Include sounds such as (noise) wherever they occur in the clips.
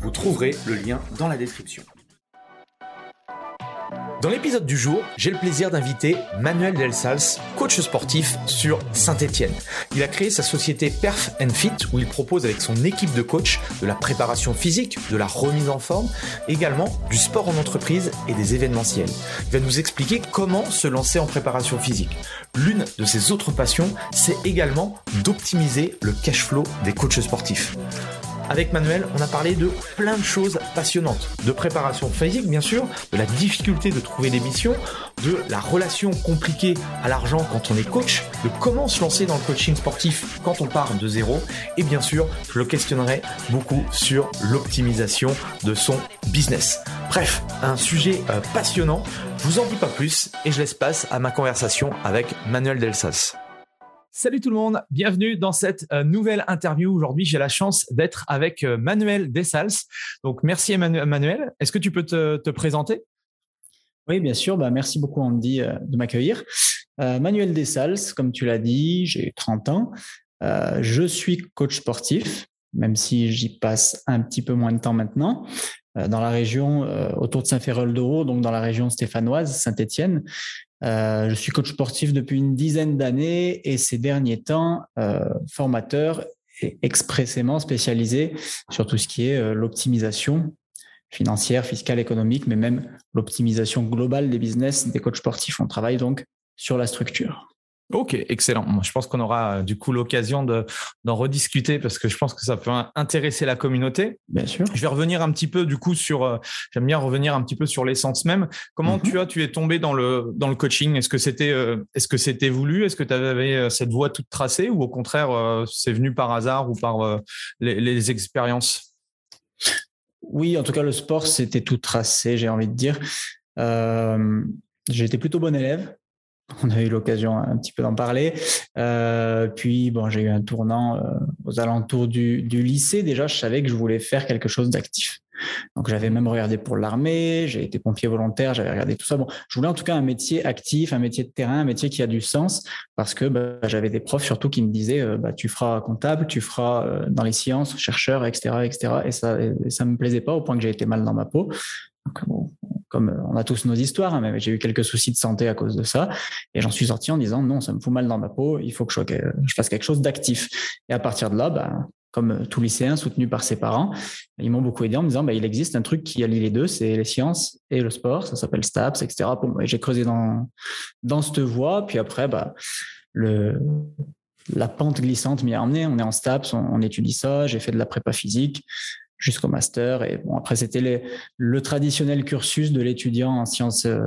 Vous trouverez le lien dans la description. Dans l'épisode du jour, j'ai le plaisir d'inviter Manuel Delsals, coach sportif sur Saint-Etienne. Il a créé sa société Perf Fit où il propose avec son équipe de coachs de la préparation physique, de la remise en forme, également du sport en entreprise et des événementiels. Il va nous expliquer comment se lancer en préparation physique. L'une de ses autres passions, c'est également d'optimiser le cash flow des coachs sportifs. Avec Manuel, on a parlé de plein de choses passionnantes. De préparation physique, bien sûr, de la difficulté de trouver des missions, de la relation compliquée à l'argent quand on est coach, de comment se lancer dans le coaching sportif quand on part de zéro. Et bien sûr, je le questionnerai beaucoup sur l'optimisation de son business. Bref, un sujet euh, passionnant. Je vous en dis pas plus et je laisse place à ma conversation avec Manuel Delsas. Salut tout le monde, bienvenue dans cette euh, nouvelle interview. Aujourd'hui, j'ai la chance d'être avec euh, Manuel Dessals. Donc, merci Emmanuel. Est-ce que tu peux te, présenter? Oui, bien sûr. Bah, merci beaucoup Andy euh, de m'accueillir. Manuel Dessals, comme tu l'as dit, j'ai 30 ans. je suis coach sportif, même si j'y passe un petit peu moins de temps maintenant dans la région autour de Saint-Ferrol-d'Oro, donc dans la région stéphanoise, Saint-Étienne. Euh, je suis coach sportif depuis une dizaine d'années et ces derniers temps, euh, formateur et expressément spécialisé sur tout ce qui est euh, l'optimisation financière, fiscale, économique, mais même l'optimisation globale des business des coachs sportifs. On travaille donc sur la structure. Ok, excellent. Moi, je pense qu'on aura euh, du coup l'occasion d'en rediscuter parce que je pense que ça peut intéresser la communauté. Bien sûr. Je vais revenir un petit peu du coup sur. Euh, j'aime bien revenir un petit peu sur l'essence même. Comment mhm. tu as tu es tombé dans le dans le coaching? Est-ce que c'était euh, est-ce que c'était voulu? Est-ce que tu avais cette voie toute tracée ou au contraire c'est venu par hasard ou par les, les expériences? Oui, en tout cas le sport c'était tout tracé. J'ai envie de dire. j'ai été plutôt bon élève (laughs) on a eu l'occasion un petit peu d'en parler. Euh, puis, bon, j'ai eu un tournant euh, aux alentours du, lycée. Déjà, je savais que je voulais faire quelque chose d'actif. Donc, j'avais même regardé pour l'armée, j'ai été pompier volontaire, j'avais regardé tout ça. Bon, je voulais en tout cas un métier actif, un métier de terrain, un métier qui a du sens, parce que bah, j'avais des profs surtout qui me disaient, euh, bah, tu feras comptable, tu feras dans les sciences, chercheur, etc., etc. Et ça, et ça me plaisait pas au point que j'ai été mal dans ma peau. Comme euh, on a tous nos histoires, hein, j'ai eu quelques soucis de santé à cause de ça. Et j'en suis sorti en disant non, ça me fout mal dans ma peau, il faut que je, fasse quelque chose d'actif. Et à partir de là, bah, comme tout lycéen soutenu par ses parents, ils m'ont beaucoup aidé en me disant bah, il existe un truc qui allie les deux, c'est les sciences et le sport, ça s'appelle STAPS, etc. j'ai creusé dans, dans cette voie, puis après, bah, la pente glissante m'y a emmené. On est en STAPS, on étudie ça, j'ai fait de la prépa physique jusqu'au master. Et bon, après, c'était le traditionnel cursus de l'étudiant en sciences euh,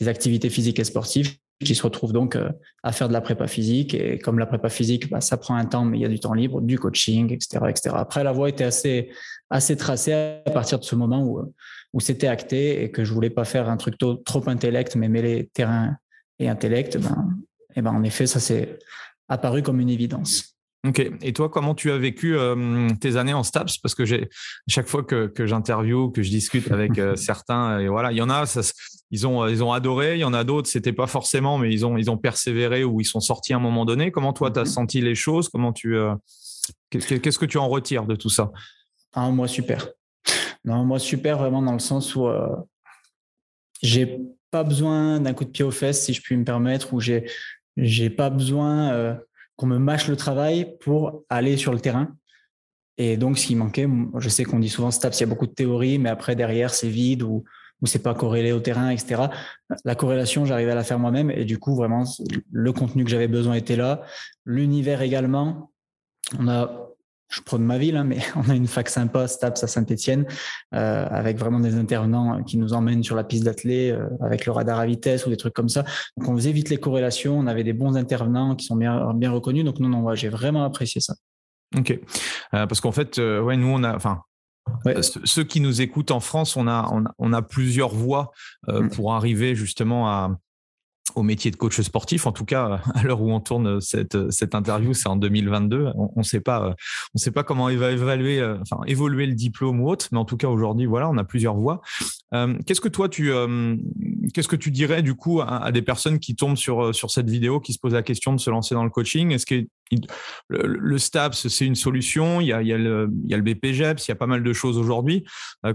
des activités physiques et sportives qui se retrouve donc euh, à faire de la prépa physique. Et comme la prépa physique, bah, ça prend un temps, mais il y a du temps libre, du coaching, etc. etc. Après, la voie était assez, assez tracée à partir de ce moment où, où c'était acté et que je voulais pas faire un truc trop intellect, mais mêler terrain et intellect. Ben, et ben, en effet, ça s'est apparu comme une évidence. Ok. Et toi, comment tu as vécu euh, tes années en STAPS? Parce que j'ai chaque fois que, que j'interview, que je discute avec euh, (laughs) certains, et voilà, il y en a, ça, ils ont ils ont adoré. Il y en a d'autres, c'était pas forcément, mais ils ont ils ont persévéré ou ils sont sortis à un moment donné. Comment toi, tu as mhm. senti les choses? Comment tu euh, qu'est-ce que tu en retires de tout ça? Ah, Moi, super. Non, moi, super vraiment dans le sens où j'ai pas besoin d'un coup de pied aux fesses, si je puis me permettre, ou j'ai j'ai pas besoin qu'on me mâche le travail pour aller sur le terrain. Et donc, ce qui manquait, je sais qu'on dit souvent STAPS, il y a beaucoup de théories, mais après, derrière, c'est vide ou, ou c'est pas corrélé au terrain, etc. La corrélation, j'arrivais à la faire moi-même. Et du coup, vraiment, le contenu que j'avais besoin était là. L'univers également. On a je prends de ma ville, hein, mais (laughs) on a une fac sympa, STAPS à Saint-Etienne, euh, avec vraiment des intervenants qui nous emmènent sur la piste d'athlée euh, avec le radar à vitesse ou des trucs comme ça. Donc on faisait vite les corrélations, on avait des bons intervenants qui sont bien, bien reconnus. Donc non, non, j'ai vraiment apprécié ça. Ok, euh, parce qu'en fait, ouais, nous on a, enfin, Ceux qui nous écoutent en France, on a, on a, plusieurs voies mm. pour arriver justement à, au métier de coach sportif. En tout cas, à l'heure où on tourne cette, cette interview, c'est en 2022. On ne sait pas, on sait pas comment il va évaluer, euh, enfin évoluer le diplôme ou autre, mais en tout cas aujourd'hui, voilà, on a plusieurs voies. Euh, qu'est-ce que toi tu, euh, qu'est-ce que tu dirais du coup à, des personnes qui tombent sur sur cette vidéo, qui se posent la question de se lancer dans le coaching? Est-ce que le, STAPS, c'est une solution? Il y, a, il, y a le, il y a le BPGEPS, il y a pas mal de choses aujourd'hui.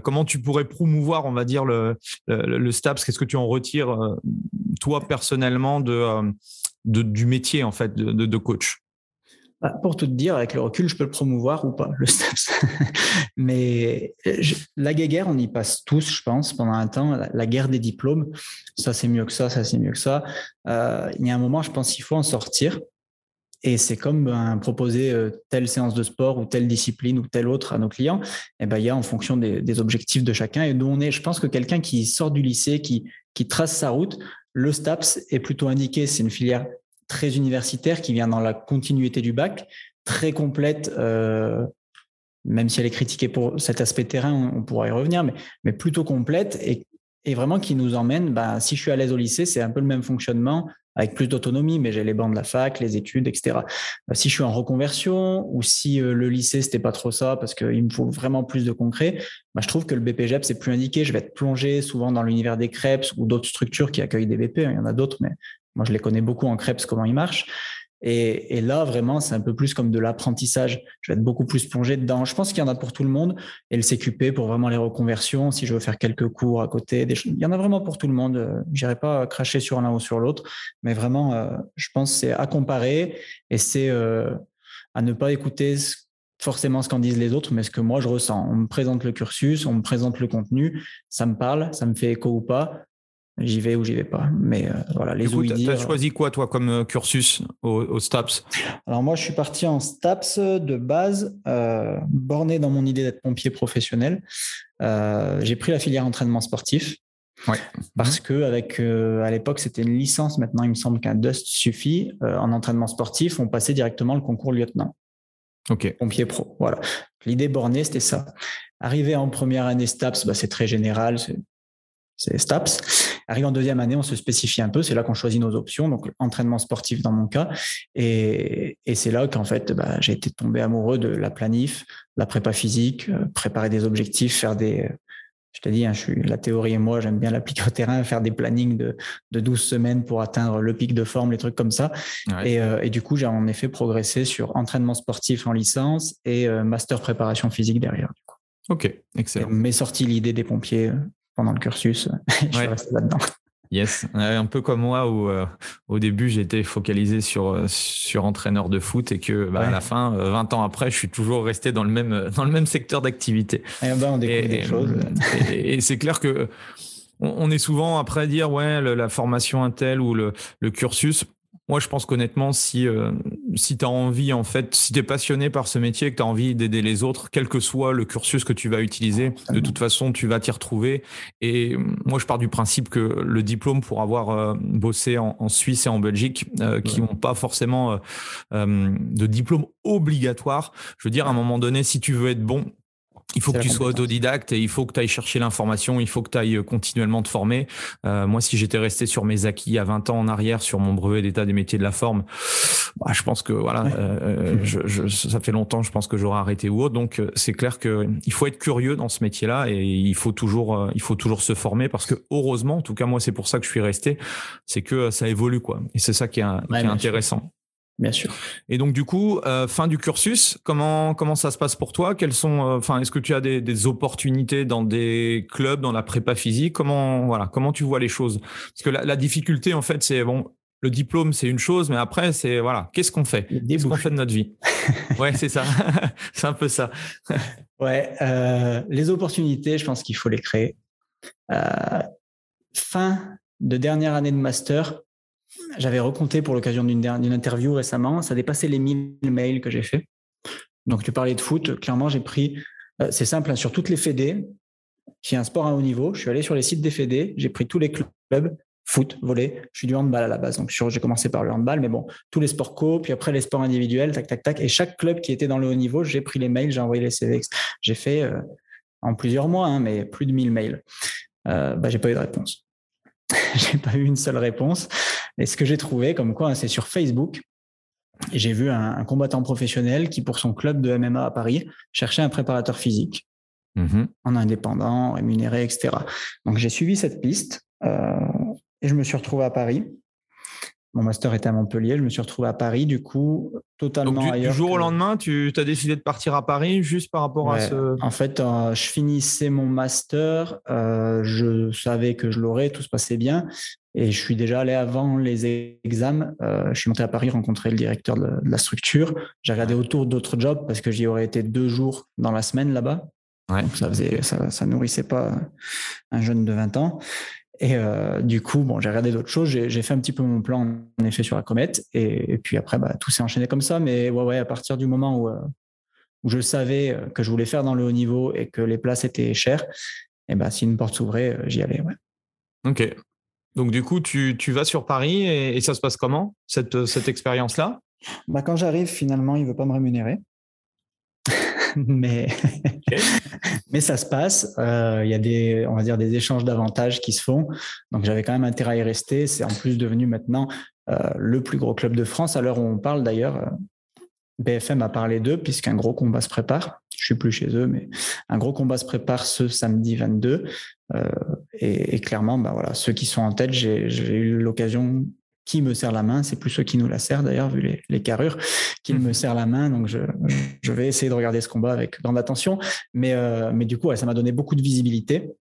comment tu pourrais promouvoir, on va dire, le, le, STAPS? Qu'est-ce que tu en retires, toi, personnellement, de, de, du métier, en fait, de, de coach? Bah, pour tout dire, avec le recul, je peux le promouvoir ou pas, le (laughs) STAPS. Mais la guerre, on y passe tous, je pense, pendant un temps. La, guerre des diplômes, ça c'est mieux que ça, ça c'est mieux que ça. Euh, il y a un moment, je pense qu'il faut en sortir. Et c'est comme ben, proposer euh, telle séance de sport ou telle discipline ou telle autre à nos clients. Et eh ben, il y a en fonction des, objectifs de chacun et d'où on est. Je pense que quelqu'un qui sort du lycée, qui, qui trace sa route, le STAPS est plutôt indiqué. C'est une filière très universitaire qui vient dans la continuité du bac, très complète, euh, même si elle est critiquée pour cet aspect terrain, on, pourra y revenir, mais, mais plutôt complète et, et, vraiment qui nous emmène, ben, si je suis à l'aise au lycée, c'est un peu le même fonctionnement avec plus d'autonomie, mais j'ai les bancs de la fac, les études, etc. Euh, si je suis en reconversion ou si euh, le lycée, c'était pas trop ça parce qu'il me faut vraiment plus de concret, bah, je trouve que le BPGEP, c'est plus indiqué. Je vais être plongé souvent dans l'univers des crêpes ou d'autres structures qui accueillent des BP. Il y en a d'autres, mais moi, je les connais beaucoup en crêpes, comment ils marchent. Et, là, vraiment, c'est un peu plus comme de l'apprentissage. Je vais être beaucoup plus plongé dedans. Je pense qu'il y en a pour tout le monde. Et le CQP pour vraiment les reconversions, si je veux faire quelques cours à côté, il y en a vraiment pour tout le monde. Je n'irai pas cracher sur l'un ou sur l'autre, mais vraiment, euh, je pense c'est à comparer et c'est euh, à ne pas écouter forcément ce qu'en disent les autres, mais ce que moi je ressens. On me présente le cursus, on me présente le contenu, ça me parle, ça me fait écho ou pas j'y vais ou j'y vais pas. Mais euh, voilà, les Du tu as choisi quoi, toi, comme euh, cursus au, STAPS? Alors, moi, je suis parti en STAPS de base, euh, borné dans mon idée d'être pompier professionnel. j'ai pris la filière entraînement sportif. Ouais. Parce que avec à l'époque c'était une licence. Maintenant il me semble qu'un Dust suffit. en entraînement sportif, on passait directement le concours lieutenant. Ok. Pompier pro. Voilà. L'idée bornée c'était ça. Arrivé en première année STAPS, bah, c'est très général c'est STAPS. Arrive en deuxième année, on se spécifie un peu. C'est là qu'on choisit nos options. Donc, entraînement sportif dans mon cas. Et, c'est là qu'en fait, bah, j'ai été tombé amoureux de la planif, la prépa physique, euh, préparer des objectifs, faire des. Euh, je t'ai dit, hein, je suis la théorie et moi, j'aime bien l'appliquer au terrain, (laughs) faire des plannings de, de 12 semaines pour atteindre le pic de forme, les trucs comme ça. Euh, et, du coup, j'ai en effet progressé sur entraînement sportif en licence et master préparation physique derrière. Ok, excellent. M'est sorti l'idée des pompiers pendant le cursus. (laughs) je suis resté là-dedans. Yes, un peu comme moi où euh, au début j'étais focalisé sur euh, sur entraîneur de foot et que bah, à la fin, 20 euh, ans après, je suis toujours resté dans le même dans le même secteur d'activité. Et, ben, on découvre des choses. Et, c'est clair que on, est souvent après à dire ouais la formation Intel ou le, le cursus moi, je pense qu'honnêtement, si, euh, si tu as envie, en fait, si tu es passionné par ce métier, que tu as envie d'aider les autres, quel que soit le cursus que tu vas utiliser, de toute façon, tu vas t'y retrouver. Et moi, je pars du principe que le diplôme pour avoir euh, bossé en, Suisse et en Belgique, euh, qui n'ont pas forcément de diplôme obligatoire, je veux dire, à un moment donné, si tu veux être bon, il faut que tu sois autodidacte et il faut que tu ailles chercher l'information, il faut que tu ailles euh, continuellement te former. Euh, moi, si j'étais resté sur mes acquis à 20 ans en arrière sur mon brevet d'état des métiers de la forme, bah, je pense que voilà, euh, (laughs) je, je, ça fait longtemps, je pense que j'aurais arrêté ou autre. Donc, euh, c'est clair que il faut être curieux dans ce métier-là et il faut toujours, euh, il faut toujours se former parce que heureusement, en tout cas moi, c'est pour ça que je suis resté, c'est que ça évolue quoi. Et c'est ça qui est, qui est intéressant. Bien sûr. Et donc du coup, euh, fin du cursus, comment comment ça se passe pour toi? Quelles sont, euh, enfin, est-ce que tu as des, des, opportunités dans des clubs, dans la prépa physique? Comment voilà, comment tu vois les choses? Parce que la, la difficulté en fait, c'est bon, le diplôme c'est une chose, mais après c'est voilà, qu'est-ce qu'on fait? Qu'est-ce qu'on fait de notre vie? (laughs) Ouais, c'est ça, (laughs) c'est un peu ça. (laughs) ouais, euh, les opportunités, je pense qu'il faut les créer. Fin de dernière année de master, j'avais recompté pour l'occasion d'une interview récemment, ça dépassait les 1000 mails que j'ai fait. Donc, tu parlais de foot. Clairement, j'ai pris, euh, c'est simple, hein, sur toutes les fédés, qui est un sport à haut niveau, je suis allé sur les sites des fédés, j'ai pris tous les clubs, foot, volley, je suis du handball à la base. Donc, j'ai commencé par le handball, mais bon, tous les sports co, puis après les sports individuels, tac, tac, tac. Et chaque club qui était dans le haut niveau, j'ai pris les mails, j'ai envoyé les CV. J'ai fait, euh, en plusieurs mois, hein, mais plus de 1000 mails. Euh, bah, j'ai pas eu de réponse. (laughs) j'ai pas eu une seule réponse. Et ce que j'ai trouvé, comme quoi, hein, c'est sur Facebook. J'ai vu un, combattant professionnel qui, pour son club de MMA à Paris, cherchait un préparateur physique mmh en indépendant, rémunéré, etc. Donc j'ai suivi cette piste euh, et je me suis retrouvé à Paris. Mon master était à Montpellier, je me suis retrouvé à Paris, du coup, totalement Donc, du, Du jour au lendemain, tu as décidé de partir à Paris juste par rapport à ce. En fait, euh, je finissais mon master, euh, je savais que je l'aurais, tout se passait bien. Et je suis déjà allé avant les examens. Euh, je suis monté à Paris rencontrer le directeur de, la structure. J'ai regardé autour d'autres jobs parce que j'y aurais été deux jours dans la semaine là-bas. Donc ça faisait, ça, ça nourrissait pas un jeune de 20 ans. Et euh, du coup, bon, j'ai regardé d'autres choses. J'ai fait un petit peu mon plan, en effet, sur la comète. Et, puis après, bah, tout s'est enchaîné comme ça. Mais ouais, ouais, à partir du moment où, euh, où je savais euh, que je voulais faire dans le haut niveau et que les places étaient chères, et bah, si une porte s'ouvrait, j'y allais. Ouais. Ok. Donc, du coup, tu, tu vas sur Paris et, ça se passe comment, cette, cette expérience-là? Bah, Quand j'arrive, finalement, il ne veut pas me rémunérer. Mais, (laughs) mais ça se passe. Euh, il y a des, on va dire, des échanges d'avantages qui se font. Donc j'avais quand même intérêt à y rester. C'est en plus devenu maintenant euh, le plus gros club de France. À l'heure où on parle d'ailleurs, euh, BFM a parlé d'eux puisqu'un gros combat se prépare. Je suis plus chez eux, mais un gros combat se prépare ce samedi 22. et, et, clairement, bah voilà, ceux qui sont en tête, j'ai eu l'occasion qui me serre la main. C'est plus ceux qui nous la serrent d'ailleurs, vu les, carrures, qui me mhm. serrent la main. Donc, je, vais essayer de regarder ce combat avec grande attention. Mais, euh, mais du coup, ça m'a donné beaucoup de visibilité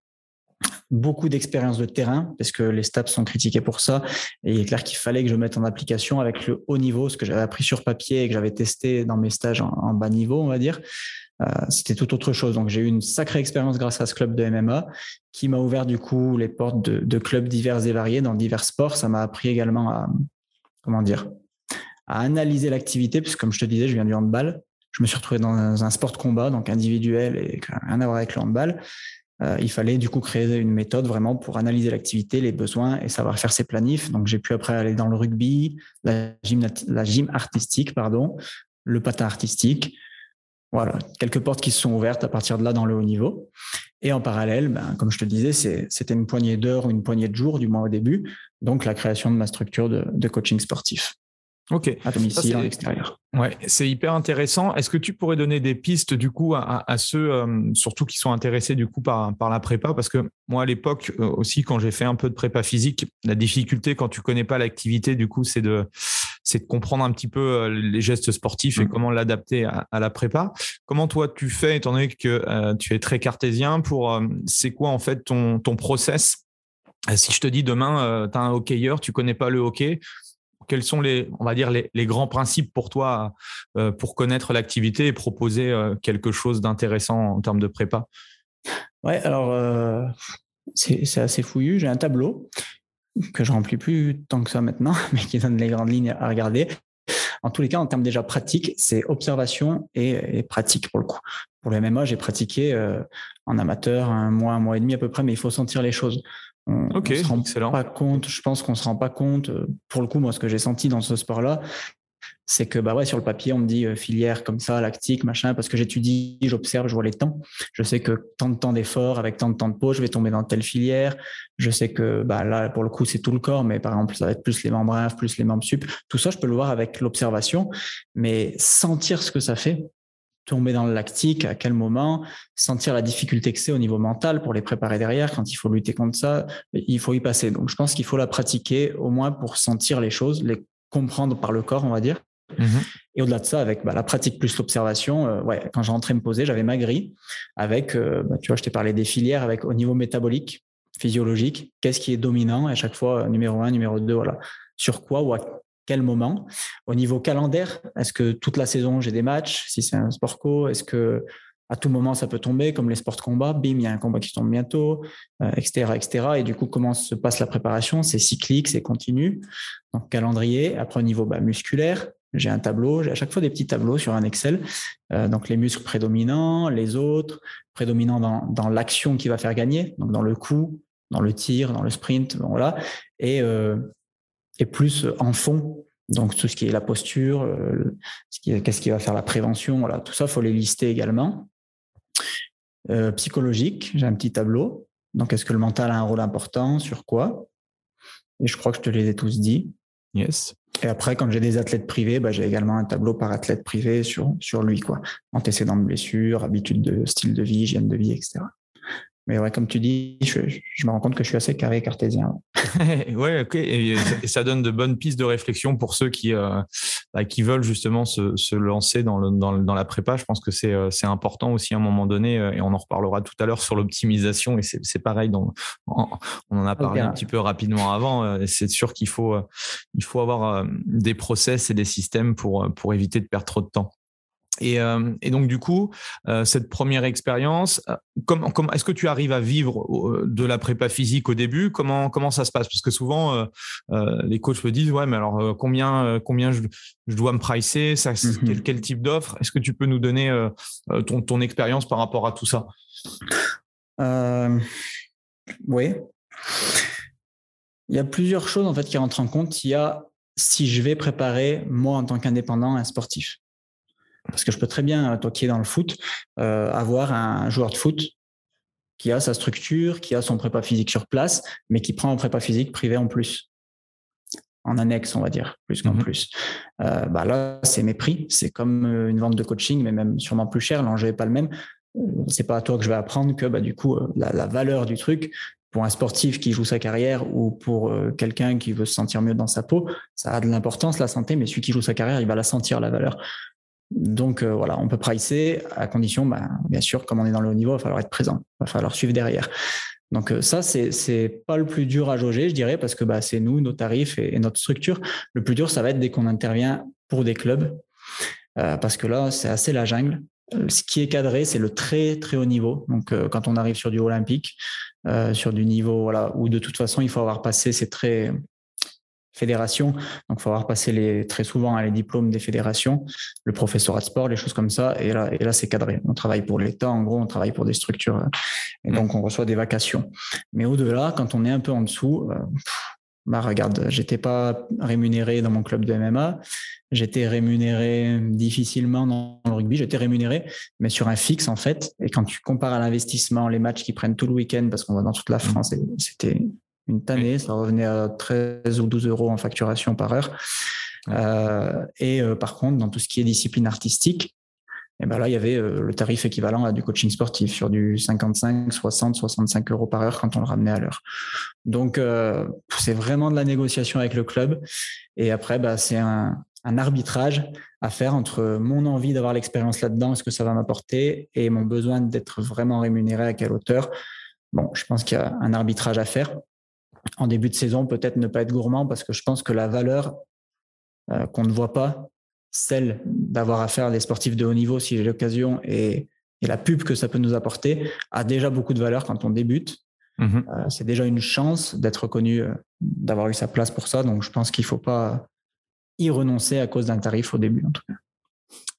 beaucoup d'expérience de terrain parce que les stats sont critiqués pour ça et il est clair qu'il fallait que je mette en application avec le haut niveau ce que j'avais appris sur papier et que j'avais testé dans mes stages en bas niveau on va dire c'était tout autre chose. Donc j'ai eu une sacrée expérience grâce à ce club de MMA qui m'a ouvert du coup les portes de, clubs divers et variés dans divers sports. Ça m'a appris également à comment dire à analyser l'activité, puisque comme je te disais, je viens du handball. Je me suis retrouvé dans un sport de combat, donc individuel et rien à voir avec le handball. Euh, il fallait du coup créer une méthode vraiment pour analyser l'activité, les besoins et savoir faire ses planifs. Donc j'ai pu après aller dans le rugby, la gym, la gym artistique, pardon, le patin artistique, voilà, quelques portes qui se sont ouvertes à partir de là dans le haut niveau. Et en parallèle, ben, comme je te disais, c'était une poignée d'heures ou une poignée de jours, du moins au début, donc la création de ma structure de coaching sportif. Ok. À domicile, à l'extérieur. Ouais, c'est hyper intéressant. Est-ce que tu pourrais donner des pistes du coup à, ceux euh, surtout qui sont intéressés du coup par, par la prépa? Parce que moi à l'époque euh, aussi quand j'ai fait un peu de prépa physique, la difficulté quand tu connais pas l'activité du coup c'est de c'est de comprendre un petit peu euh, les gestes sportifs et mmh. comment l'adapter à, la prépa. Comment toi tu fais étant donné que tu es très cartésien pour c'est quoi en fait ton ton process? Si je te dis demain, tu as un hockeyeur, tu connais pas le hockey, quels sont les, on va dire, les, grands principes pour toi euh, pour connaître l'activité et proposer euh, quelque chose d'intéressant en termes de prépa? Ouais, alors euh, c'est assez fouillu. J'ai un tableau que je remplis plus tant que ça maintenant, (laughs) mais qui donne les grandes lignes à regarder. En tous les cas, en termes déjà pratiques, c'est observation et, pratique pour le coup. Pour le MMA, j'ai pratiqué en amateur un mois, un mois et demi à peu près, mais il faut sentir les choses. On, ok, se rend pas compte. Je pense qu'on se rend pas compte. Euh, pour le coup, moi, ce que j'ai senti dans ce sport-là, c'est que bah ouais, sur le papier, on me dit euh, filière comme ça, lactique, machin, parce que j'étudie, j'observe, je vois les temps. Je sais que tant de temps d'effort avec tant de temps de pause, je vais tomber dans telle filière. Je sais que bah là, pour le coup, c'est tout le corps, mais par exemple, ça va être plus les membres plus les membres sup. Tout ça, je peux le voir avec l'observation, mais sentir ce que ça fait, tomber dans le lactique, à quel moment, sentir la difficulté que c'est au niveau mental pour les préparer derrière, quand il faut lutter contre ça, il faut y passer. Donc je pense qu'il faut la pratiquer au moins pour sentir les choses, les comprendre par le corps, on va dire. Mhm. Et au-delà de ça, avec bah, la pratique plus l'observation, euh, ouais, quand j'entrais me poser, j'avais ma grille avec, euh, bah, tu vois, je t'ai parlé des filières avec au niveau métabolique, physiologique, qu'est-ce qui est dominant, à chaque fois, numéro un, numéro deux, voilà. Sur quoi ou à quel moment? Au niveau calendaire, est-ce que toute la saison j'ai des matchs? Si c'est un sport co, est-ce que à tout moment ça peut tomber comme les sports de combat Bim, il y a un combat qui tombe bientôt, etc., euh, etc. Et du coup, comment se passe la préparation? C'est cyclique, c'est continu. Donc calendrier. Après au niveau bah, musculaire, j'ai un tableau, j'ai à chaque fois des petits tableaux sur un Excel. Euh, donc les muscles prédominants, les autres, prédominants dans, l'action qui va faire gagner, donc dans le coup, dans le tir, dans le sprint, voilà. Et euh, plus en fond. Donc tout ce qui est la posture, qu'est-ce qui va faire la prévention, voilà, tout ça, faut les lister également. Psychologique, j'ai un petit tableau. Donc, est-ce que le mental a un rôle important? Sur quoi? Et je crois que je te les ai tous dit. Yes. Et après, quand j'ai des athlètes privés, bah, j'ai également un tableau par athlète privé sur, sur lui, quoi. Antécédents de blessures, habitudes de style de vie, hygiène de vie, etc. Mais ouais, comme tu dis, je, me rends compte que je suis assez carré cartésien. (laughs) ouais, ok. Et, ça donne de bonnes pistes de réflexion pour ceux qui, euh, bah, qui veulent justement se, se lancer dans, le, dans, dans, la prépa. Je pense que c'est, euh, important aussi à un moment donné, euh, et on en reparlera tout à l'heure sur l'optimisation. Et c'est, pareil, on en a parlé un petit peu rapidement avant. C'est sûr qu'il faut, il faut avoir des process et des systèmes pour, pour éviter de perdre trop de temps. Et, euh, et, donc du coup, euh, cette première expérience, euh, comment, comment est-ce que tu arrives à vivre de la prépa physique au début? Comment comment ça se passe? Parce que souvent, les coachs me disent ouais, mais alors combien combien je, je, dois me pricer? Ça, mm-hmm. quel, quel, type d'offre? Est-ce que tu peux nous donner ton, ton expérience par rapport à tout ça? Oui. Il y a plusieurs choses en fait qui rentrent en compte. Il y a si je vais préparer moi en tant qu'indépendant un sportif. Parce que je peux très bien, toi qui es dans le foot, euh, avoir un joueur de foot qui a sa structure, qui a son prépa physique sur place, mais qui prend un prépa physique privé en plus. En annexe, on va dire, plus qu'en mhm. plus. Euh, bah là, c'est mes prix. C'est comme euh, une vente de coaching, mais même sûrement plus cher. L'enjeu n'est pas le même. C'est pas à toi que je vais apprendre que bah, du coup, la, la valeur du truc, pour un sportif qui joue sa carrière ou pour quelqu'un qui veut se sentir mieux dans sa peau, ça a de l'importance, la santé, mais celui qui joue sa carrière, il va la sentir, la valeur. Donc euh, voilà, on peut pricer à condition, bah, bien sûr, comme on est dans le haut niveau, il va falloir être présent, il va falloir suivre derrière. Donc euh, ça, c'est c'est pas le plus dur à jauger, je dirais, parce que bah, c'est nous, nos tarifs et, notre structure. Le plus dur, ça va être dès qu'on intervient pour des clubs, euh, parce que là, c'est assez la jungle. Ce qui est cadré, c'est le très très haut niveau. Donc quand on arrive sur du olympique, sur du niveau voilà, où de toute façon il faut avoir passé, c'est très fédération. Donc, il faut avoir passé les, très souvent hein, les diplômes des fédérations, le professorat de sport, les choses comme ça. Et là, et là c'est cadré. On travaille pour l'État, en gros, on travaille pour des structures. Euh, et donc, on reçoit des vacations. Mais au-delà, quand on est un peu en dessous, euh, bah regarde, j'étais pas rémunéré dans mon club de MMA, j'étais rémunéré difficilement dans le rugby, j'étais rémunéré, mais sur un fixe en fait. Et quand tu compares à l'investissement, les matchs qui prennent tout le week-end, parce qu'on va dans toute la France, c'était une tannée, ça revenait à 13 ou 12 euros en facturation par heure. Euh, et euh, par contre, dans tout ce qui est discipline artistique, et eh ben là, il y avait euh, le tarif équivalent à du coaching sportif sur du 55, 60, 65 euros par heure quand on le ramenait à l'heure. Donc, c'est vraiment de la négociation avec le club. Et après, bah, c'est un, un arbitrage à faire entre mon envie d'avoir l'expérience là-dedans, est-ce que ça va m'apporter, et mon besoin d'être vraiment rémunéré à quelle hauteur. Bon, je pense qu'il y a un arbitrage à faire en début de saison, peut-être ne pas être gourmand parce que je pense que la valeur euh, qu'on ne voit pas, celle d'avoir affaire à des sportifs de haut niveau, si j'ai l'occasion, et, la pub que ça peut nous apporter, a déjà beaucoup de valeur quand on débute. Mmh euh, c'est déjà une chance d'être reconnu, euh, d'avoir eu sa place pour ça. Donc, je pense qu'il ne faut pas y renoncer à cause d'un tarif au début, en tout cas.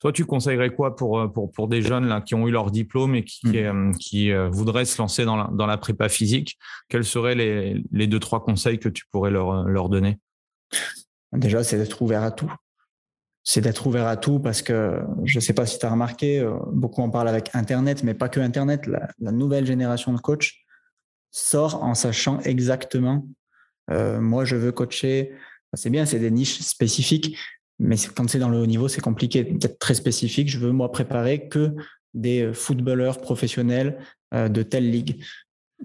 Toi, tu conseillerais quoi pour, euh, pour, pour des jeunes là, qui ont eu leur diplôme et qui, qui, mm. euh, euh, voudraient se lancer dans la, dans la prépa physique? Quels seraient les, les deux, trois conseils que tu pourrais leur, leur donner? Déjà, c'est d'être ouvert à tout. C'est d'être ouvert à tout parce que je ne sais pas si tu as remarqué, beaucoup en parlent avec Internet, mais pas que Internet. La, nouvelle génération de coachs sort en sachant exactement, moi, je veux coacher. C'est bien, c'est des niches spécifiques, mais quand c'est dans le haut niveau, c'est compliqué d'être très spécifique. Je veux moi préparer que des euh, footballeurs professionnels euh, de telle ligue.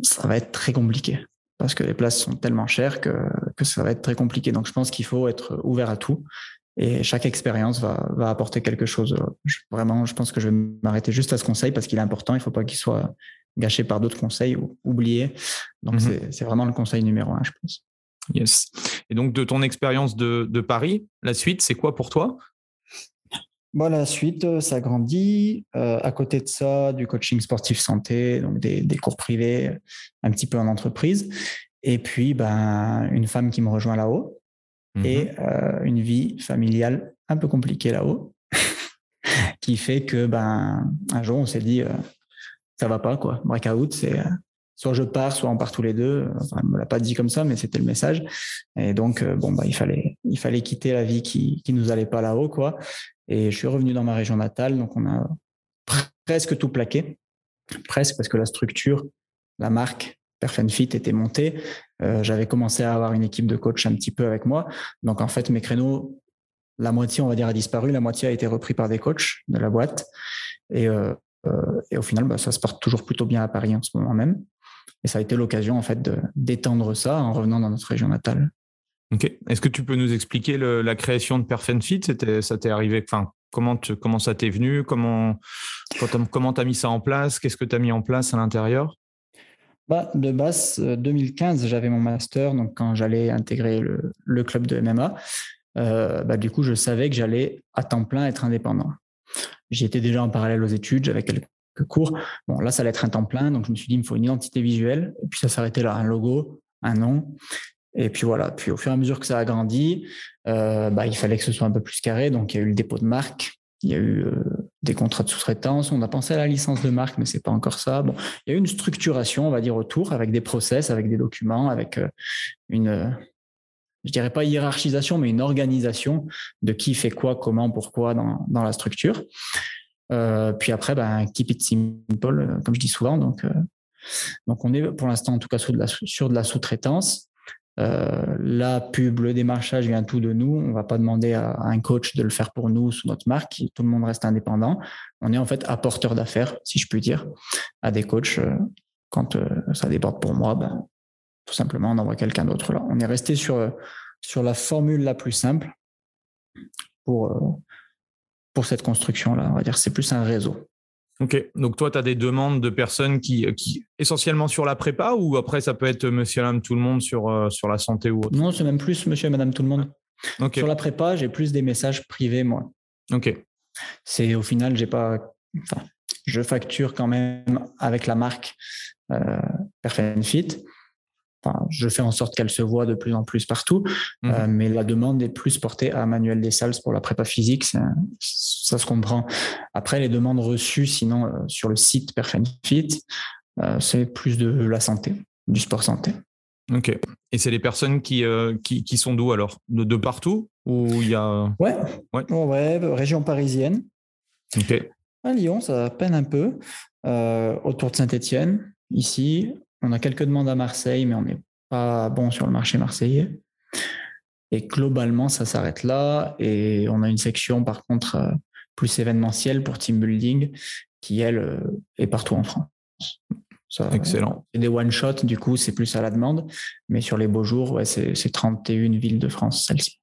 Ça va être très compliqué parce que les places sont tellement chères que, que ça va être très compliqué. Donc je pense qu'il faut être ouvert à tout et chaque expérience va, va apporter quelque chose. vraiment, je pense que je vais m'arrêter juste à ce conseil parce qu'il est important. Il ne faut pas qu'il soit gâché par d'autres conseils ou oublié. Donc mm-hmm. c'est vraiment le conseil numéro un, je pense. Yes. Et donc, de ton expérience de, Paris, la suite, c'est quoi pour toi? Bon, la suite, euh, ça grandit. Euh, à côté de ça, du coaching sportif santé, donc des, cours privés, un petit peu en entreprise. Et puis, ben, une femme qui me rejoint là-haut et mhm. euh, une vie familiale un peu compliquée là-haut, (laughs) qui fait que, ben, un jour, on s'est dit, ça va pas, quoi. Breakout, c'est soit je pars, soit on part tous les deux. Enfin, elle me l'a pas dit comme ça, mais c'était le message. Et donc, euh, bon, bah, il fallait, il fallait quitter la vie qui, qui nous allait pas là-haut, quoi. Et je suis revenu dans ma région natale, donc on a presque tout plaqué. presque parce que la structure, la marque Perfenfit était montée. J'avais commencé à avoir une équipe de coach un petit peu avec moi. Donc en fait, mes créneaux, la moitié, on va dire, a disparu, la moitié a été repris par des coachs de la boîte. Et, et au final, bah, ça se porte toujours plutôt bien à Paris en ce moment même. Et ça a été l'occasion en fait d'étendre ça en revenant dans notre région natale. Ok. Est-ce que tu peux nous expliquer la création de Perfenfit? C'était, ça t'est arrivé Enfin, comment, comment ça t'est venu? Comment comment t'as mis ça en place? Qu'est-ce que tu as mis en place à l'intérieur? Bah, de base, 2015, euh, j'avais mon master. Donc, quand j'allais intégrer le, club de MMA, euh, bah, du coup, je savais que j'allais à temps plein être indépendant. J'y étais déjà en parallèle aux études, j'avais quelques cours. Bon, là, ça allait être un temps plein. Donc, je me suis dit, il me faut une identité visuelle. Et puis, ça s'arrêtait là, un logo, un nom. Et puis voilà, puis au fur et à mesure que ça a grandi, euh, bah, il fallait que ce soit un peu plus carré. Donc il y a eu le dépôt de marque, il y a eu euh, des contrats de sous-traitance, on a pensé à la licence de marque, mais c'est pas encore ça. Bon, il y a eu une structuration, on va dire, autour, avec des process, avec des documents, avec euh, une, je dirais pas hiérarchisation, mais une organisation de qui fait quoi, comment, pourquoi dans la structure. Puis après, ben, keep it simple, comme je dis souvent. Donc, donc on est pour l'instant en tout cas sur de la, sur de la sous-traitance. Euh, la pub, le démarchage vient tout de nous. On ne va pas demander à, un coach de le faire pour nous sous notre marque. Tout le monde reste indépendant. On est en fait apporteur d'affaires, si je puis dire, à des coachs. Euh, quand euh, ça déborde pour moi, ben, tout simplement, on envoie quelqu'un d'autre là. On est resté sur, sur la formule la plus simple pour, pour cette construction-là. On va dire c'est plus un réseau. Ok, donc toi, tu as des demandes de personnes qui, qui, essentiellement sur la prépa ou après ça peut être monsieur madame tout le monde sur, euh, sur la santé ou autre? Non, c'est même plus monsieur et madame tout le monde. Sur la prépa, j'ai plus des messages privés, moi. Ok. C'est au final, j'ai pas. Enfin, je facture quand même avec la marque euh, Je fais en sorte qu'elle se voit de plus en plus partout, mhm. euh, mais la demande est plus portée à Manuel Dessalles pour la prépa physique, ça se comprend. Après, les demandes reçues, sinon, euh, sur le site Perfenfit, euh, c'est plus de la santé, du sport santé. Ok. Et c'est les personnes qui, qui, sont d'où alors? De, partout? Ou il y a... Ouais. Ouais. ouais région parisienne. Ok. À Lyon, ça peine un peu. autour de Saint-Étienne, ici, on a quelques demandes à Marseille, mais on n'est pas bon sur le marché marseillais. Et globalement, ça s'arrête là. Et on a une section, par contre, euh, plus événementielle pour team building, qui, elle, euh, est partout en France. Excellent. C'est des one-shots, du coup, c'est plus à la demande. Mais sur les beaux jours, ouais, c'est 31 villes de France, celle-ci.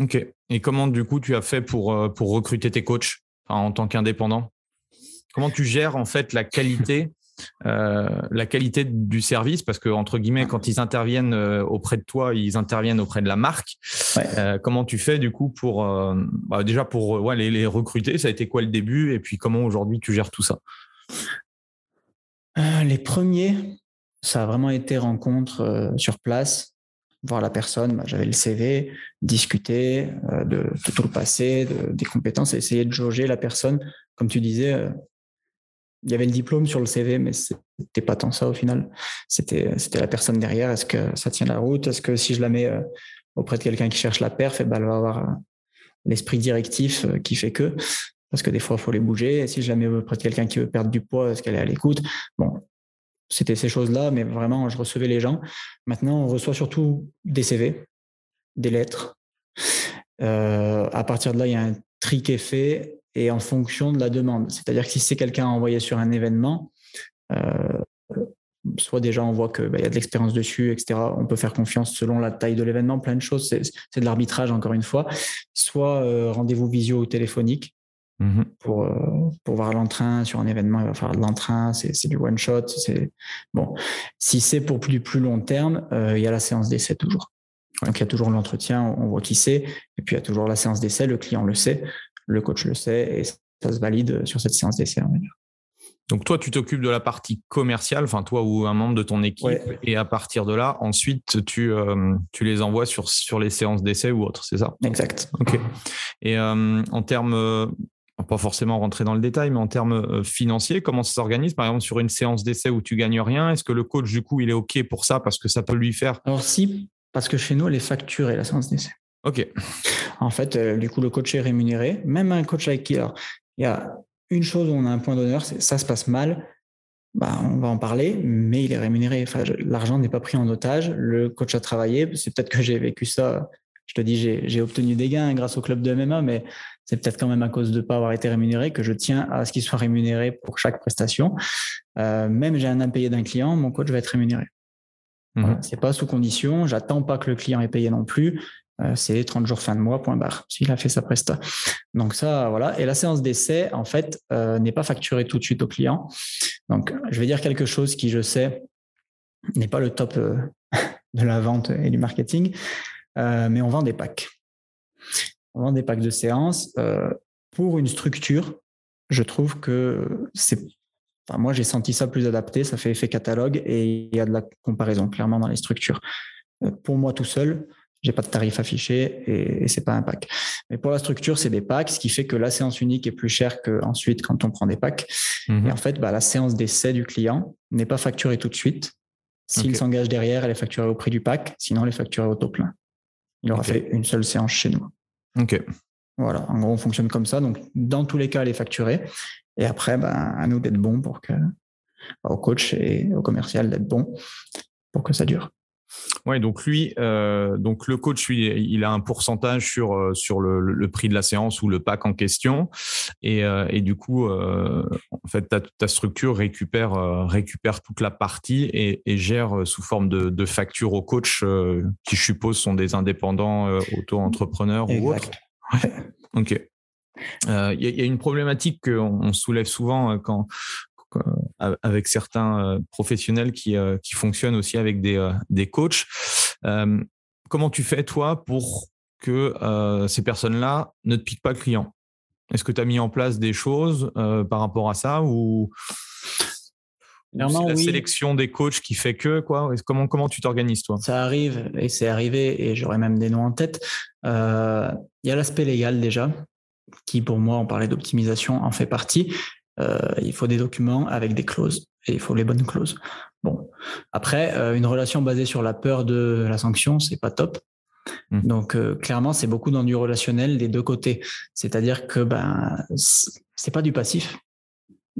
OK. Et comment, du coup, tu as fait pour, euh, pour recruter tes coachs en tant qu'indépendant? Comment tu gères, en fait, la qualité la qualité du service, parce que entre guillemets, quand ils interviennent euh, auprès de toi, ils interviennent auprès de la marque. Euh, comment tu fais du coup pour bah, déjà pour les, recruter Ça a été quoi le début Et puis comment aujourd'hui tu gères tout ça? Les premiers, ça a vraiment été rencontre sur place voir la personne, bah, j'avais le CV, discuter de, tout le passé, des compétences, essayer de jauger la personne. Comme tu disais, il y avait le diplôme sur le CV, mais c'était pas tant ça au final. C'était, c'était la personne derrière. Est-ce que ça tient la route? Est-ce que si je la mets euh, auprès de quelqu'un qui cherche la perf, eh ben, elle va avoir euh, l'esprit directif euh, qui fait que, parce que des fois, il faut les bouger. Et si je la mets auprès de quelqu'un qui veut perdre du poids, est-ce qu'elle est à l'écoute? Bon, c'était ces choses-là, mais vraiment, je recevais les gens. Maintenant, on reçoit surtout des CV, des lettres. à partir de là, il y a un tri qui est fait et en fonction de la demande. C'est-à-dire que si c'est quelqu'un envoyé sur un événement, euh, soit déjà on voit qu'il bah, y a de l'expérience dessus, etc. On peut faire confiance selon la taille de l'événement, plein de choses. C'est de l'arbitrage encore une fois. Soit euh, rendez-vous visio ou téléphonique. Mm-hmm. Pour, euh, pour voir l'entrain sur un événement, il va falloir de l'entrain, c'est du one shot. Bon. Si c'est pour du plus long terme, il y a la séance d'essai toujours. Donc il y a toujours l'entretien, on voit qui c'est, et puis il y a toujours la séance d'essai, le client le sait le coach le sait et ça se valide sur cette séance d'essai. Donc toi, tu t'occupes de la partie commerciale, enfin toi ou un membre de ton équipe, et à partir de là, ensuite, tu, euh, tu les envoies sur, sur les séances d'essai ou autres, c'est ça? Exact. Ok. Et euh, en termes, euh, pas forcément rentrer dans le détail, mais en termes financiers, comment ça s'organise? Par exemple, sur une séance d'essai où tu gagnes rien, est-ce que le coach, du coup, il est OK pour ça parce que ça peut lui faire? Alors si, parce que chez nous, elle est facturée, la séance d'essai. OK. En fait, euh, du coup, le coach est rémunéré. Même un coach avec qui, il y a une chose où on a un point d'honneur, c'est ça se passe mal. bah, on va en parler, mais il est rémunéré. Enfin, l'argent n'est pas pris en otage. Le coach a travaillé. C'est peut-être que j'ai vécu ça. Je te dis, j'ai obtenu des gains grâce au club de MMA, mais c'est peut-être quand même à cause de ne pas avoir été rémunéré que je tiens à ce qu'il soit rémunéré pour chaque prestation. Euh, même j'ai un impayé d'un client, mon coach va être rémunéré. Mhm. C'est pas sous condition. J'attends pas que le client ait payé non plus. Euh, c'est 30 jours fin de mois, point barre, s'il a fait sa presta. Donc ça, voilà. Et la séance d'essai, en fait, euh, n'est pas facturée tout de suite au client. Donc, je vais dire quelque chose qui, je sais, n'est pas le top (laughs) de la vente et du marketing, mais on vend des packs on vend des packs de séances. Euh, pour une structure, je trouve que c'est. moi, j'ai senti ça plus adapté, ça fait effet catalogue et il y a de la comparaison clairement dans les structures. Euh, pour moi tout seul, j'ai pas de tarif affiché et, c'est pas un pack. Mais pour la structure, c'est des packs, ce qui fait que la séance unique est plus chère qu'ensuite quand on prend des packs. Mhm. Et en fait, bah, la séance d'essai du client n'est pas facturée tout de suite. S'il s'engage derrière, elle est facturée au prix du pack, sinon elle est facturée au taux plein. Il aura fait une seule séance chez nous. Ok. Voilà, en gros, on fonctionne comme ça. Donc, dans tous les cas, elle est facturée. Et après, ben, à nous d'être bons pour que, au coach et au commercial d'être bons pour que ça dure. Ouais, donc lui, euh, donc le coach, lui, il a un pourcentage sur euh, sur le, prix de la séance ou le pack en question, et, euh, et du coup, en fait, ta, ta, structure récupère récupère toute la partie et, et gère sous forme de, de facture au coach, qui je suppose sont des indépendants auto-entrepreneurs ou autres. Ok. Il y, y, a une problématique qu'on soulève souvent quand avec certains euh, professionnels qui, euh, qui fonctionnent aussi avec des, des coachs. comment tu fais, toi, pour que ces personnes-là ne te piquent pas le client? Est-ce que tu as mis en place des choses par rapport à ça ou, c'est la sélection des coachs qui fait que quoi? Comment comment tu t'organises toi? Ça arrive et c'est arrivé et j'aurais même des noms en tête. Il y a l'aspect légal déjà qui pour moi on parlait d'optimisation en fait partie. Euh, il faut des documents avec des clauses et il faut les bonnes clauses. Bon, après, euh, une relation basée sur la peur de la sanction, c'est pas top. Mmh. Donc euh, clairement, c'est beaucoup dans du relationnel des deux côtés. C'est-à-dire que ben c'est pas du passif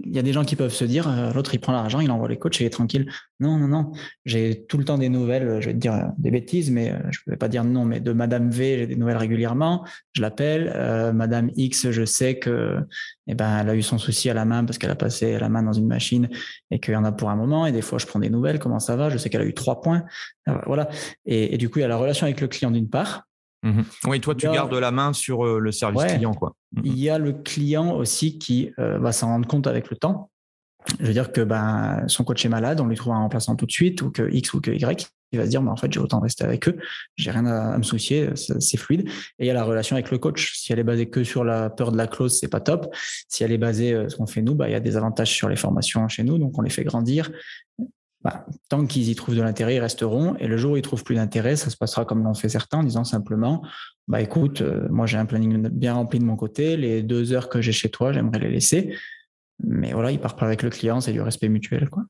il y a des gens qui peuvent se dire, euh, l'autre il prend l'argent, il envoie les coachs et il est tranquille. Non, non, non. J'ai tout le temps des nouvelles, je vais te dire euh, des bêtises, mais euh, je ne vais pas dire non, mais de Madame V, j'ai des nouvelles régulièrement. Je l'appelle. Madame X, je sais que, eh ben, elle a eu son souci à la main parce qu'elle a passé la main dans une machine et qu'il y en a pour un moment. Et des fois, je prends des nouvelles. Comment ça va? Je sais qu'elle a eu trois points. Voilà. et du coup, il y a la relation avec le client d'une part. Mmh oui, toi, tu gardes la main sur euh, le service client. Quoi. Mmh il y a le client aussi qui euh, va s'en rendre compte avec le temps. Je veux dire que ben, son coach est malade, on lui trouve un remplaçant tout de suite, ou que X ou que Y, il va se dire, mais en fait, j'ai autant rester avec eux, j'ai rien à, me soucier, c'est fluide. Et il y a la relation avec le coach. Si elle est basée que sur la peur de la clause, c'est pas top. Si elle est basée, euh, ce qu'on fait nous, bah, il y a des avantages sur les formations chez nous, donc on les fait grandir. Bah, tant qu'ils y trouvent de l'intérêt, ils resteront. Et le jour où ils trouvent plus d'intérêt, ça se passera comme l'ont fait certains en disant simplement, bah écoute, euh, moi j'ai un planning bien rempli de mon côté, les deux heures que j'ai chez toi, j'aimerais les laisser. Mais voilà, il part pas avec le client, c'est du respect mutuel, quoi.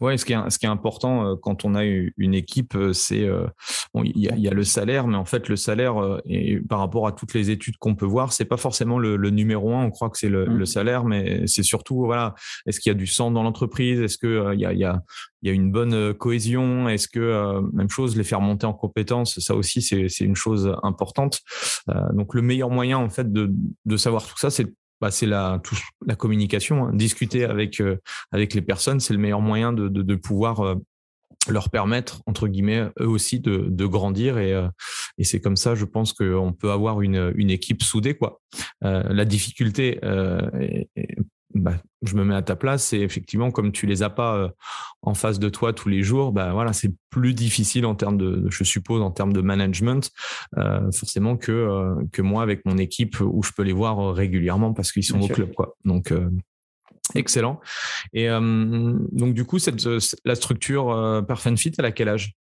Ouais, ce qui est, ce qui est important euh, quand on a une équipe, euh, c'est euh, il y, a, le salaire, mais en fait le salaire et par rapport à toutes les études qu'on peut voir, c'est pas forcément le, numéro un. On croit que c'est le, mmh. salaire, mais c'est surtout voilà, est-ce qu'il y a du sang dans l'entreprise, est-ce que il y a, y, a, y a une bonne cohésion, est-ce que même chose les faire monter en compétences, ça aussi c'est une chose importante. donc le meilleur moyen en fait de, de savoir tout ça, c'est bah, c'est la, la communication. Hein. Discuter avec, euh, avec les personnes, c'est le meilleur moyen de, de, de pouvoir euh, leur permettre, entre guillemets, eux aussi de, de grandir. Et, euh, et c'est comme ça, je pense qu'on peut avoir une, une équipe soudée. Quoi. la difficulté est, bah, je me mets à ta place c'est effectivement comme tu les as pas euh, en face de toi tous les jours, bah voilà, c'est plus difficile en termes de, je suppose, en termes de management, euh, forcément que euh, que moi avec mon équipe où je peux les voir régulièrement parce qu'ils sont au club, quoi. Donc excellent. Et donc du coup, cette la structure euh, Fit, elle a quel âge?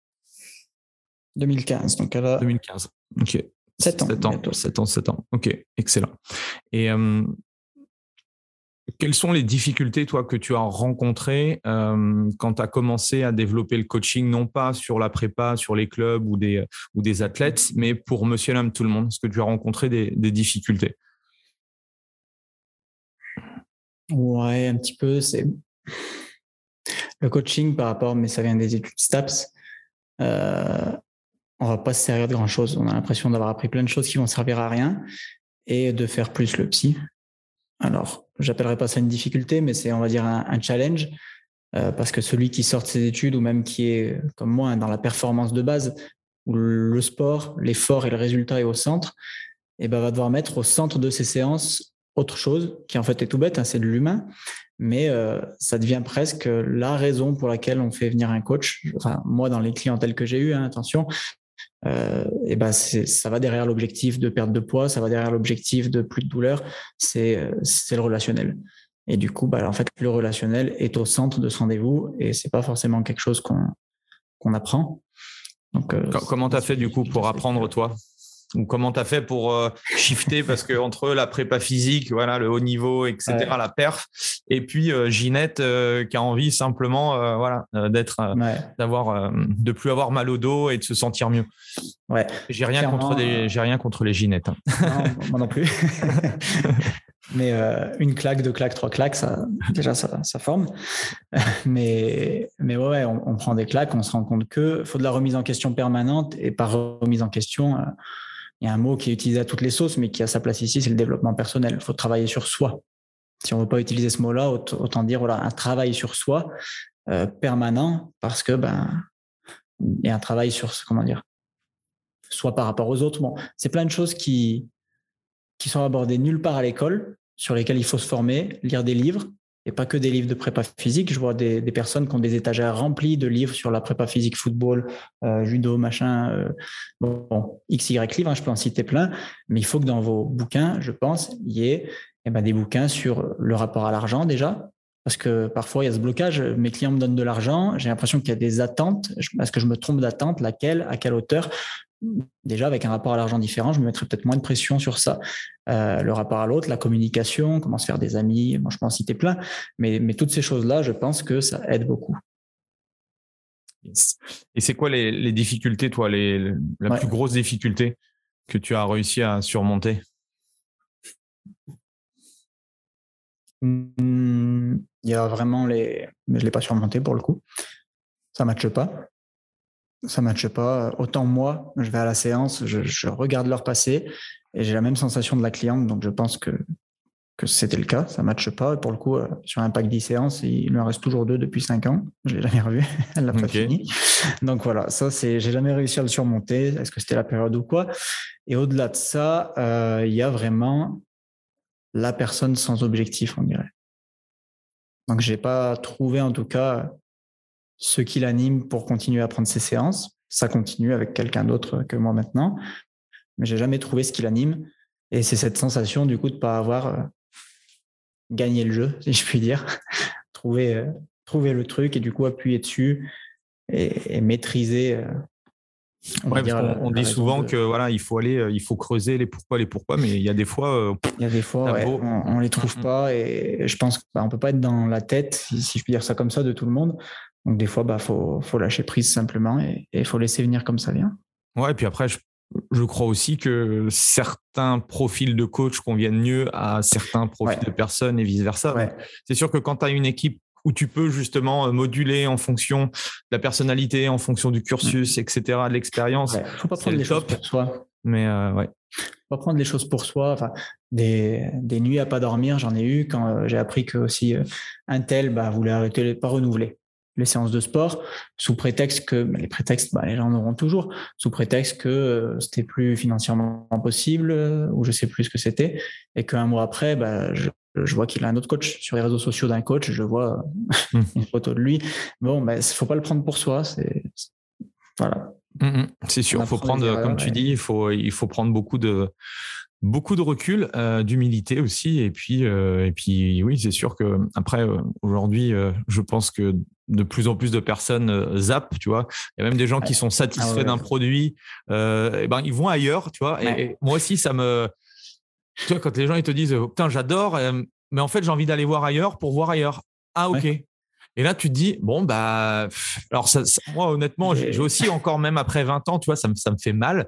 2015. Donc elle a 2015. Ok. 7 ans. 7 ans, 7 ans, 7 ans. Ok, excellent. Et quelles sont les difficultés, toi, que tu as rencontrées euh, quand tu as commencé à développer le coaching, non pas sur la prépa, sur les clubs ou des, ou des athlètes, mais pour monsieur et tout le monde? Est-ce que tu as rencontré des, difficultés? Ouais, un petit peu. C'est le coaching par rapport, mais ça vient des études STAPS, euh, on va pas se servir de grand chose. On a l'impression d'avoir appris plein de choses qui vont servir à rien et de faire plus le psy. Alors, j'appellerai pas ça une difficulté, mais c'est, on va dire, un, challenge. Euh, parce que celui qui sort de ses études ou même qui est, comme moi, dans la performance de base, où le sport, l'effort et le résultat est au centre, et eh ben, va devoir mettre au centre de ses séances autre chose, qui en fait est tout bête, hein, c'est de l'humain, mais euh, ça devient presque la raison pour laquelle on fait venir un coach. Moi, dans les clientèles que j'ai eues, hein, attention, euh, et ben ça va derrière l'objectif de perte de poids, ça va derrière l'objectif de plus de douleur, c'est c'est le relationnel. Et du coup, bah, en fait, le relationnel est au centre de ce rendez-vous et c'est pas forcément quelque chose qu'on qu'on apprend. Donc, euh, comment tu as fait du coup pour apprendre toi? Comment tu as fait pour euh, shifter? Parce que entre la prépa physique, voilà, le haut niveau, etc., la perf, et puis euh, Ginette euh, qui a envie simplement, voilà, d'être, d'avoir, de plus avoir mal au dos et de se sentir mieux. Ouais. J'ai rien contre les, j'ai rien contre les Ginettes. Hein. Non, moi non plus. (laughs) Mais une claque, deux claques, trois claques, ça, déjà, ça, ça forme. (laughs) mais, mais ouais, on, on, prend des claques, on se rend compte que faut de la remise en question permanente et par remise en question, il y a un mot qui est utilisé à toutes les sauces, mais qui a sa place ici, c'est le développement personnel. Il faut travailler sur soi. Si on ne veut pas utiliser ce mot-là, autant dire voilà, un travail sur soi euh, permanent, parce que ben il y a un travail sur comment dire, soit par rapport aux autres. Bon, c'est plein de choses qui qui sont abordées nulle part à l'école, sur lesquelles il faut se former, lire des livres, et pas que des livres de prépa physique. Je vois des, personnes qui ont des étagères remplies de livres sur la prépa physique, football, euh, judo, machin. Euh, bon, XY livres, hein, je peux en citer plein, mais il faut que dans vos bouquins, je pense, il y ait eh ben, des bouquins sur le rapport à l'argent déjà. Parce que parfois, il y a ce blocage. Mes clients me donnent de l'argent. J'ai l'impression qu'il y a des attentes. Est-ce que je me trompe d'attente Laquelle À quelle hauteur déjà avec un rapport à l'argent différent, je me mettrais peut-être moins de pression sur ça. Euh, le rapport à l'autre, la communication, comment se faire des amis, moi je peux en citer plein, mais, mais toutes ces choses-là, je pense que ça aide beaucoup. Et c'est quoi les, difficultés, toi, les, la plus grosse difficulté que tu as réussi à surmonter? Mmh, Il y a vraiment les. Mais je ne l'ai pas surmonté pour le coup. Ça ne matche pas ça ne matche pas. Autant moi, je vais à la séance, je, regarde leur passé et j'ai la même sensation de la cliente, donc je pense que, que c'était le cas, ça ne matche pas. pour le coup, euh, sur un pack 10 séances, il en reste toujours deux depuis cinq ans. Je ne l'ai jamais revu, (laughs) elle l'a pas fini. Donc voilà, ça, c'est, j'ai jamais réussi à le surmonter. Est-ce que c'était la période ou quoi? Et au-delà de ça, euh, il y a vraiment la personne sans objectif, on dirait. Donc j'ai pas trouvé en tout cas ce qui l'anime pour continuer à prendre ses séances. Ça continue avec quelqu'un d'autre que moi maintenant, mais j'ai jamais trouvé ce qui l'anime. Et c'est cette sensation du coup de pas avoir euh, gagné le jeu, si je puis dire, (laughs) trouver euh, trouver le truc et du coup appuyer dessus et, maîtriser. Euh, on, dit souvent que voilà, il faut aller, il faut creuser les pourquoi, les pourquoi, mais il y a des fois, il y a des fois, on, ne les trouve pas et je pense qu'on bah, ne peut pas être dans la tête, si, je puis dire ça comme ça, de tout le monde. Donc des fois, bah faut, faut lâcher prise simplement et il faut laisser venir comme ça vient. Ouais, et puis après, je, je crois aussi que certains profils de coach conviennent mieux à certains profils de personnes et vice versa. C'est sûr que quand tu as une équipe où tu peux justement euh, moduler en fonction de la personnalité, en fonction du cursus, etc., de l'expérience. Il faut pas prendre les choses pour soi. Mais euh, ouais. Faut pas prendre les choses pour soi. Enfin, des, des nuits à pas dormir, j'en ai eu quand euh, j'ai appris que aussi un tel bah, voulait arrêter, pas renouveler les séances de sport sous prétexte que bah, les prétextes bah, les gens en auront toujours sous prétexte que euh, c'était plus financièrement possible euh, ou je sais plus ce que c'était et qu'un mois après bah, je, je, vois qu'il a un autre coach sur les réseaux sociaux d'un coach je vois mmh. (laughs) une photo de lui bon ben bah, faut pas le prendre pour soi c'est voilà mmh, mmh. c'est sûr il faut prendre comme tu dis il faut il faut prendre beaucoup de beaucoup de recul, euh, d'humilité aussi, et puis et puis oui, c'est sûr que après aujourd'hui, je pense que de plus en plus de personnes euh, zappent, tu vois. Il y a même des gens qui sont satisfaits ah d'un produit, euh, et ben ils vont ailleurs, tu vois. Et, moi aussi, ça me, tu vois, quand les gens ils te disent, oh, putain, j'adore, euh, mais en fait, j'ai envie d'aller voir ailleurs pour voir ailleurs. Ah ok. Et là, tu te dis, bon, bah, alors ça, moi, honnêtement, j'ai aussi encore, même après 20 ans, tu vois, ça me, ça me fait mal.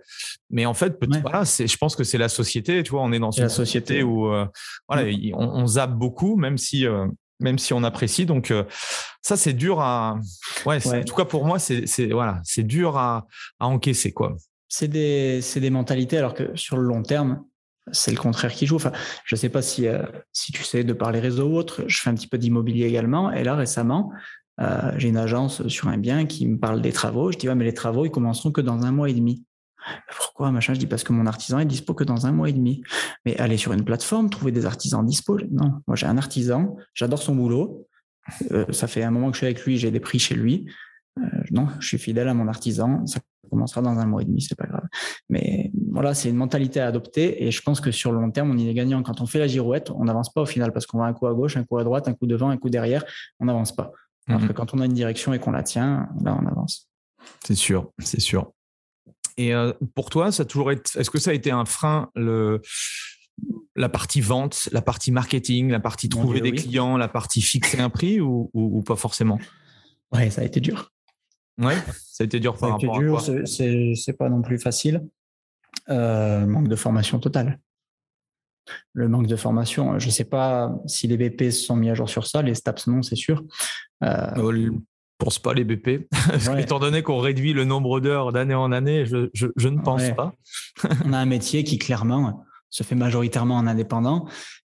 Mais en fait, voilà, je pense que c'est la société, tu vois, on est dans une société, où, voilà, on, zappe beaucoup, même si même si on apprécie. Donc ça, c'est dur à. Ouais, En tout cas pour moi, c'est voilà, c'est dur à, à encaisser quoi. C'est des, des mentalités alors que sur le long terme, c'est le contraire qui joue. Enfin, je ne sais pas si, si tu sais de par les réseaux ou autres, je fais un petit peu d'immobilier également. Et là, récemment, euh, j'ai une agence sur un bien qui me parle des travaux. Je dis, ouais, mais les travaux, ils commenceront que dans un mois et demi. Pourquoi machin? Je dis parce que mon artisan est dispo que dans un mois et demi. Mais aller sur une plateforme, trouver des artisans dispo. Non, moi j'ai un artisan, j'adore son boulot. Euh, ça fait un moment que je suis avec lui, j'ai des prix chez lui. Euh, non, je suis fidèle à mon artisan. Commencera dans un mois et demi, c'est pas grave. Mais voilà, c'est une mentalité à adopter et je pense que sur le long terme, on y est gagnant. Quand on fait la girouette, on n'avance pas au final parce qu'on va un coup à gauche, un coup à droite, un coup devant, un coup derrière, on n'avance pas. Alors mhm. que quand on a une direction et qu'on la tient, là, on avance. C'est sûr, c'est sûr. Et euh, pour toi, ça a toujours été, est-ce que ça a été un frein, le, la partie vente, la partie marketing, la partie trouver des clients, la partie fixer un prix ou, ou, pas forcément? Ouais, ça a été dur. Ouais, ça a été dur par rapport dur, à quoi C'est pas non plus facile. Euh, manque de formation totale le manque de formation. Je ne sais pas si les BP se sont mis à jour sur ça, les STAPS non, c'est sûr. Euh... ne euh, pense pas les BP. (laughs) Étant donné qu'on réduit le nombre d'heures d'année en année, je, ne pense pas. On a un métier qui clairement se fait majoritairement en indépendant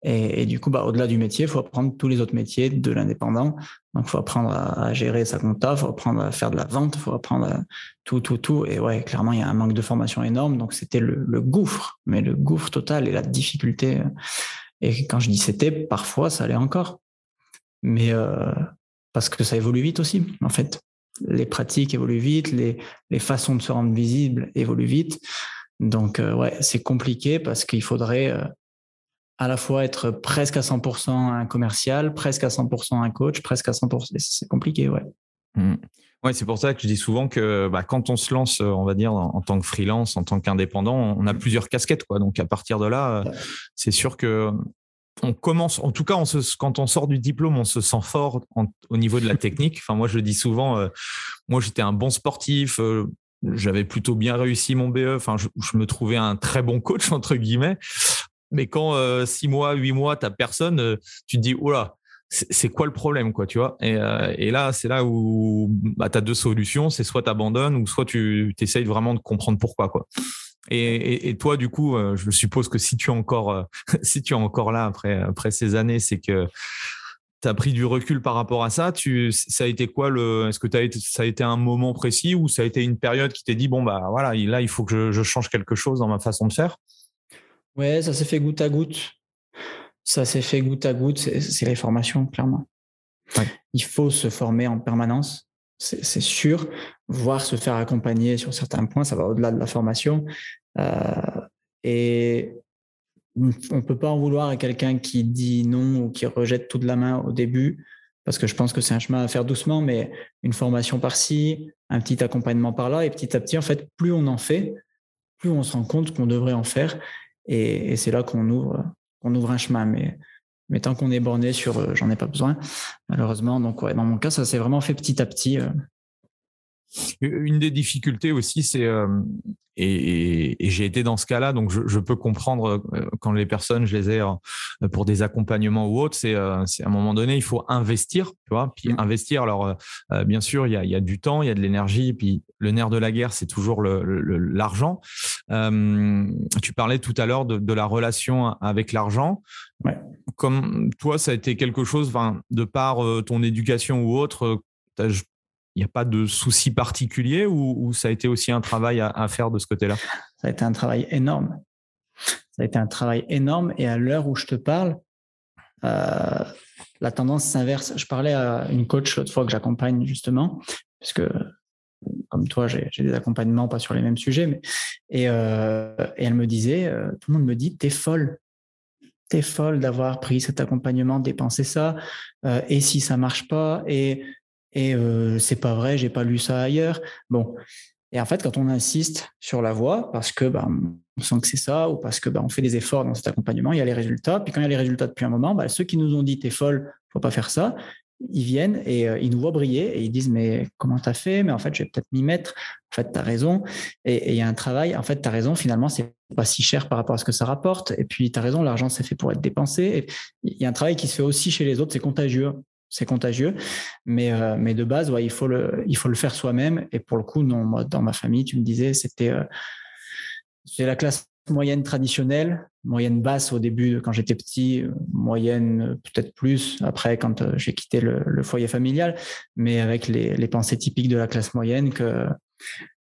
et, du coup, bah, au-delà du métier, il faut apprendre tous les autres métiers de l'indépendant. Donc, il faut apprendre à, gérer sa compta, il faut apprendre à faire de la vente, il faut apprendre tout, tout, tout. Et ouais, clairement, il y a un manque de formation énorme. Donc, c'était le, gouffre, mais le gouffre total et la difficulté. Et quand je dis c'était, parfois, ça allait encore. Mais euh, parce que ça évolue vite aussi, en fait. Les pratiques évoluent vite, les, les façons de se rendre visible évoluent vite. Donc, euh, ouais, c'est compliqué parce qu'il faudrait euh, à la fois être presque à 100% un commercial, presque à 100% un coach, presque à 100%. C'est compliqué, ouais. Mmh. Ouais, c'est pour ça que je dis souvent que bah, quand on se lance, euh, on va dire, en, tant que freelance, en tant qu'indépendant, on a plusieurs casquettes. Quoi. Donc à partir de là, euh, c'est sûr que on commence, en tout cas, on se, quand on sort du diplôme, on se sent fort au niveau de la technique. Enfin, moi, je le dis souvent, euh, moi, j'étais un bon sportif, j'avais plutôt bien réussi mon BE. Enfin, je, je, me trouvais un très bon coach, entre guillemets. Mais quand euh, six mois, huit mois, tu personne, euh, tu te dis, oh là, c'est quoi le problème, quoi, tu vois? Euh, et, là, c'est là où bah, tu as deux solutions, c'est soit tu abandonnes ou soit tu essayes vraiment de comprendre pourquoi, quoi. Et, toi, du coup, je suppose que si tu es encore, (laughs) si tu es encore là après, après ces années, c'est que tu as pris du recul par rapport à ça. Tu, ça a été quoi le Est-ce que as été, ça a été un moment précis ou ça a été une période qui t'est dit bon bah voilà, là il faut que je, change quelque chose dans ma façon de faire? Ouais, ça s'est fait goutte à goutte. Ça s'est fait goutte à goutte. C'est les formations, clairement. Il faut se former en permanence, c'est sûr. Voire se faire accompagner sur certains points, ça va au-delà de la formation. Euh, et on ne peut pas en vouloir à quelqu'un qui dit non ou qui rejette tout de la main au début, parce que je pense que c'est un chemin à faire doucement, mais une formation par-ci, un petit accompagnement par-là, et petit à petit, en fait, plus on en fait, plus on se rend compte qu'on devrait en faire. Et, c'est là qu'on ouvre, qu'on ouvre un chemin. Mais, mais tant qu'on est borné sur euh, j'en ai pas besoin, malheureusement. Donc, ouais, dans mon cas, ça s'est vraiment fait petit à petit. Euh. Une des difficultés aussi, c'est euh, et, j'ai été dans ce cas-là, donc je, peux comprendre euh, quand les personnes, je les ai euh, pour des accompagnements ou autres, c'est à un moment donné, il faut investir, tu vois. Puis mmh. investir, alors bien sûr, il y, a, il y, a, du temps, il y a de l'énergie, puis le nerf de la guerre, c'est toujours l'argent. tu parlais tout à l'heure de, de, la relation avec l'argent. Ouais. Comme toi, ça a été quelque chose, de par ton éducation ou autre, il n'y a pas de souci particulier ou, ça a été aussi un travail à, faire de ce côté-là? Ça a été un travail énorme. Ça a été un travail énorme et à l'heure où je te parle, euh, la tendance s'inverse. Je parlais à une coach l'autre fois que j'accompagne justement, parce que comme toi, j'ai des accompagnements pas sur les mêmes sujets, mais et, euh, elle me disait, euh, tout le monde me dit, t'es folle, t'es folle d'avoir pris cet accompagnement, dépensé ça, et si ça marche pas, et et euh, c'est pas vrai, j'ai pas lu ça ailleurs. Bon. Et en fait, quand on insiste sur la voie, parce que bah, on sent que c'est ça, ou parce que bah, on fait des efforts dans cet accompagnement, il y a les résultats. Puis quand il y a les résultats depuis un moment, bah, ceux qui nous ont dit t'es folle, faut pas faire ça, ils viennent et euh, ils nous voient briller et ils disent mais comment tu as fait? Mais en fait, je vais peut-être m'y mettre. En fait, tu as raison. Et il y a un travail. En fait, tu as raison. Finalement, c'est pas si cher par rapport à ce que ça rapporte. Et puis, tu as raison, l'argent, c'est fait pour être dépensé. Il y a un travail qui se fait aussi chez les autres, c'est contagieux. C'est contagieux. Mais, euh, mais de base, ouais, il, faut le, il faut le faire soi-même. Et pour le coup, non, moi, dans ma famille, tu me disais, c'était euh, la classe moyenne traditionnelle, moyenne basse au début quand j'étais petit, moyenne peut-être plus après quand euh, j'ai quitté le, foyer familial, mais avec les, les, pensées typiques de la classe moyenne que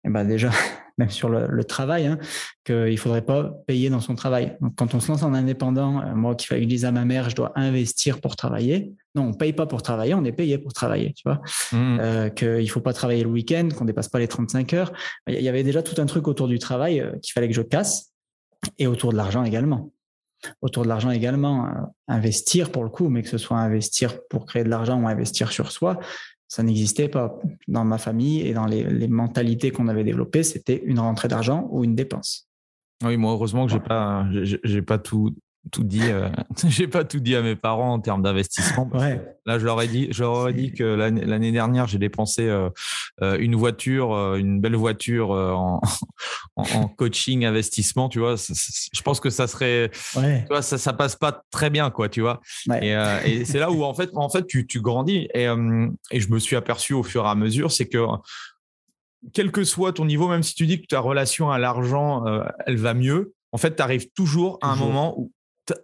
eh ben déjà, même sur le, travail, hein, qu'il ne faudrait pas payer dans son travail. Donc, quand on se lance en indépendant, euh, moi qui fais à ma mère, je dois investir pour travailler. Non, on ne paye pas pour travailler, on est payé pour travailler, tu vois. Mmh. Euh, qu'il ne faut pas travailler le week-end, qu'on ne dépasse pas les 35 heures. Il y avait déjà tout un truc autour du travail euh, qu'il fallait que je casse et autour de l'argent également. Autour de l'argent également, investir pour le coup, mais que ce soit investir pour créer de l'argent ou investir sur soi, ça n'existait pas dans ma famille et dans les, mentalités qu'on avait développées, c'était une rentrée d'argent ou une dépense. Oui, moi heureusement que j'ai pas, j'ai pas tout, tout dit, euh, (laughs) j'ai pas tout dit à mes parents en termes d'investissement. Là, je leur ai dit, je leur ai dit que l'année dernière, j'ai dépensé euh, euh, une voiture, une belle voiture (laughs) en, en, coaching, investissement. Tu vois, je pense que ça serait, tu vois, ça, ça passe pas très bien, quoi. Tu vois. Et, et c'est là où en fait, en fait, tu, tu grandis. Et, et je me suis aperçu au fur et à mesure, c'est que quel que soit ton niveau, même si tu dis que ta relation à l'argent, elle va mieux, en fait, tu arrives toujours à un moment où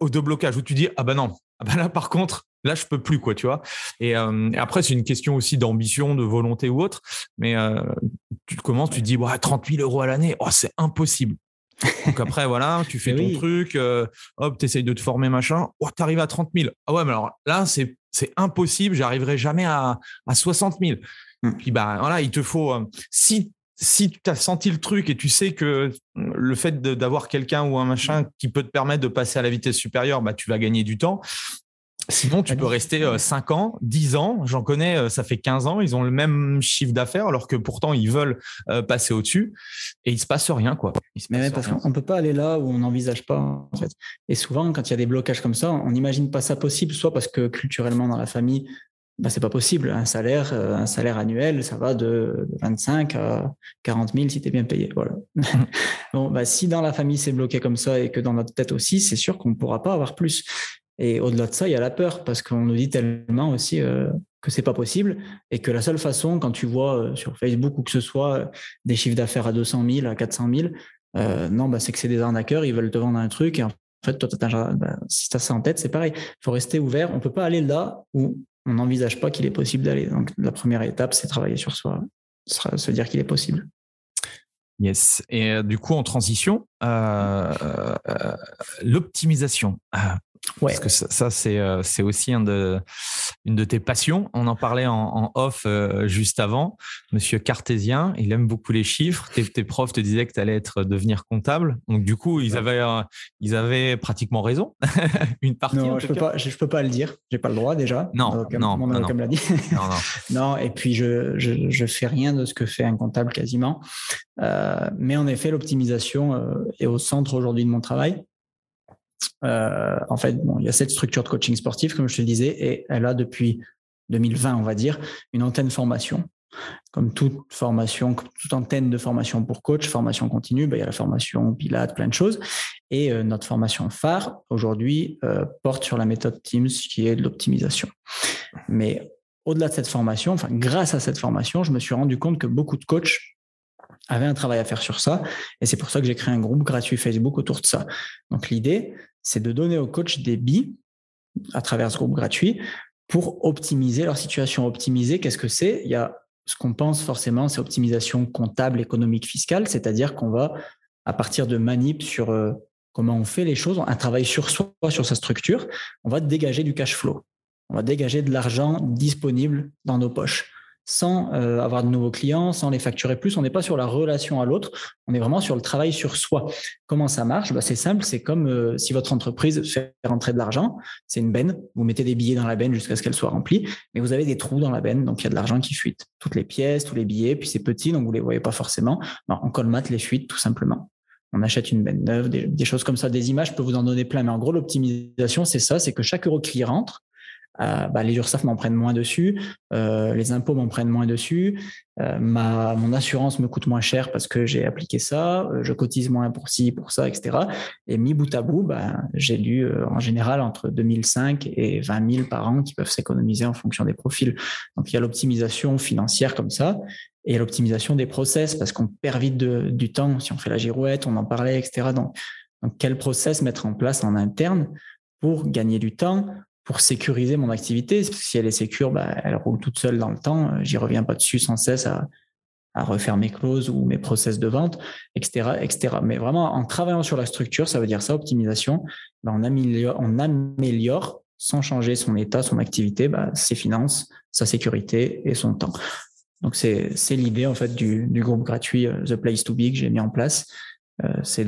au blocage où tu dis ah ben non ah ben là par contre là je peux plus quoi tu vois. Et, euh, après c'est une question aussi d'ambition de volonté ou autre mais euh, tu commences tu te dis ouais, 30 000 euros à l'année oh, c'est impossible. Donc (laughs) après voilà tu fais ton truc euh, hop tu essayes de te former machin. Oh, tu arrives à 30 000 ah ouais mais alors là c'est c'est impossible j'arriverai jamais à, à 60 000 mmh. puis bah voilà il te faut si si tu as senti le truc et tu sais que le fait d'avoir quelqu'un ou un machin qui peut te permettre de passer à la vitesse supérieure, bah, tu vas gagner du temps. Sinon, tu peux rester 5 euh, ans, 10 ans. J'en connais, euh, ça fait 15 ans. Ils ont le même chiffre d'affaires alors que pourtant ils veulent euh, passer au-dessus et il se passe rien, quoi. Mais parce qu'on peut pas aller là où on n'envisage pas, en fait. Et souvent, quand il y a des blocages comme ça, on n'imagine pas ça possible, soit parce que culturellement dans la famille, bah, c'est pas possible. Un salaire, euh, un salaire annuel, ça va de 25 à 40 000 si tu es bien payé. Voilà. (laughs) bon, bah, si dans la famille c'est bloqué comme ça et que dans notre tête aussi, c'est sûr qu'on ne pourra pas avoir plus. Et au-delà de ça, il y a la peur parce qu'on nous dit tellement aussi euh, que c'est pas possible et que la seule façon, quand tu vois euh, sur Facebook ou que ce soit des chiffres d'affaires à 200 000, à 400 000, non, bah, c'est que c'est des arnaqueurs, ils veulent te vendre un truc et en fait, toi, bah, si tu as ça en tête, c'est pareil. Il faut rester ouvert. On ne peut pas aller là où on n'envisage pas qu'il est possible d'aller. Donc la première étape, c'est travailler sur soi, se dire qu'il est possible. Yes. Et euh, du coup, en transition, euh, euh, l'optimisation. Parce que ça, c'est, euh, c'est aussi un de, une de tes passions. On en parlait en, off euh, juste avant. Monsieur Cartésien, il aime beaucoup les chiffres. Tes, profs te disaient que tu allais être, devenir comptable. Donc, du coup, ils avaient, euh, ils avaient pratiquement raison. (laughs) une partie. Non, je ne peux, pas, je, peux pas le dire. Je n'ai pas le droit déjà. Non, non, mon non, l'a dit. non, non. (laughs) non, et puis, je ne fais rien de ce que fait un comptable quasiment. mais en effet, l'optimisation est au centre aujourd'hui de mon travail. Euh, en fait, bon, il y a cette structure de coaching sportif, comme je te le disais, et elle a depuis 2020, on va dire, une antenne formation. Comme toute formation, toute antenne de formation pour coach, formation continue, ben, il y a la formation Pilates, plein de choses. Et euh, notre formation phare, aujourd'hui, euh, porte sur la méthode Teams, qui est de l'optimisation. Mais au-delà de cette formation, enfin, grâce à cette formation, je me suis rendu compte que beaucoup de coachs avaient un travail à faire sur ça. Et c'est pour ça que j'ai créé un groupe gratuit Facebook autour de ça. Donc l'idée, c'est de donner aux coachs des billes à travers ce groupe gratuit pour optimiser leur situation. Optimiser, qu'est-ce que c'est? Il y a ce qu'on pense forcément, c'est optimisation comptable, économique, fiscale, c'est-à-dire qu'on va, à partir de manip sur euh, comment on fait les choses, un travail sur soi, sur sa structure, on va dégager du cash flow. On va dégager de l'argent disponible dans nos poches sans euh, avoir de nouveaux clients, sans les facturer plus. On n'est pas sur la relation à l'autre, on est vraiment sur le travail sur soi. Comment ça marche? Bah, C'est simple, c'est comme euh, si votre entreprise fait rentrer de l'argent, c'est une benne, vous mettez des billets dans la benne jusqu'à ce qu'elle soit remplie, mais vous avez des trous dans la benne, donc il y a de l'argent qui fuite. Toutes les pièces, tous les billets, puis c'est petit, donc vous ne les voyez pas forcément. On colmate les fuites tout simplement. On achète une benne neuve, des, des choses comme ça, des images, je peux vous en donner plein, mais en gros, l'optimisation, c'est ça, c'est que chaque euro qui rentre, euh, bah, les URSAF m'en prennent moins dessus, euh, les impôts m'en prennent moins dessus, euh, ma, mon assurance me coûte moins cher parce que j'ai appliqué ça, je cotise moins pour ci, pour ça, etc. Et mis bout à bout, bah, j'ai lu en général entre 2005 et 20 000 par an qui peuvent s'économiser en fonction des profils. Donc il y a l'optimisation financière comme ça et l'optimisation des process parce qu'on perd vite du temps si on fait la girouette, on en parlait, etc. Donc, quel process mettre en place en interne pour gagner du temps, pour sécuriser mon activité Si elle est sécure, bah, elle roule toute seule dans le temps. J'y reviens pas dessus sans cesse à, refaire mes clauses ou mes process de vente, etc., etc. Mais vraiment, en travaillant sur la structure, ça veut dire ça, optimisation, bah, on, améliore, sans changer son état, son activité, bah, ses finances, sa sécurité et son temps. Donc c'est l'idée en fait du, groupe gratuit euh, The Place to Be que j'ai mis en place. Euh, c'est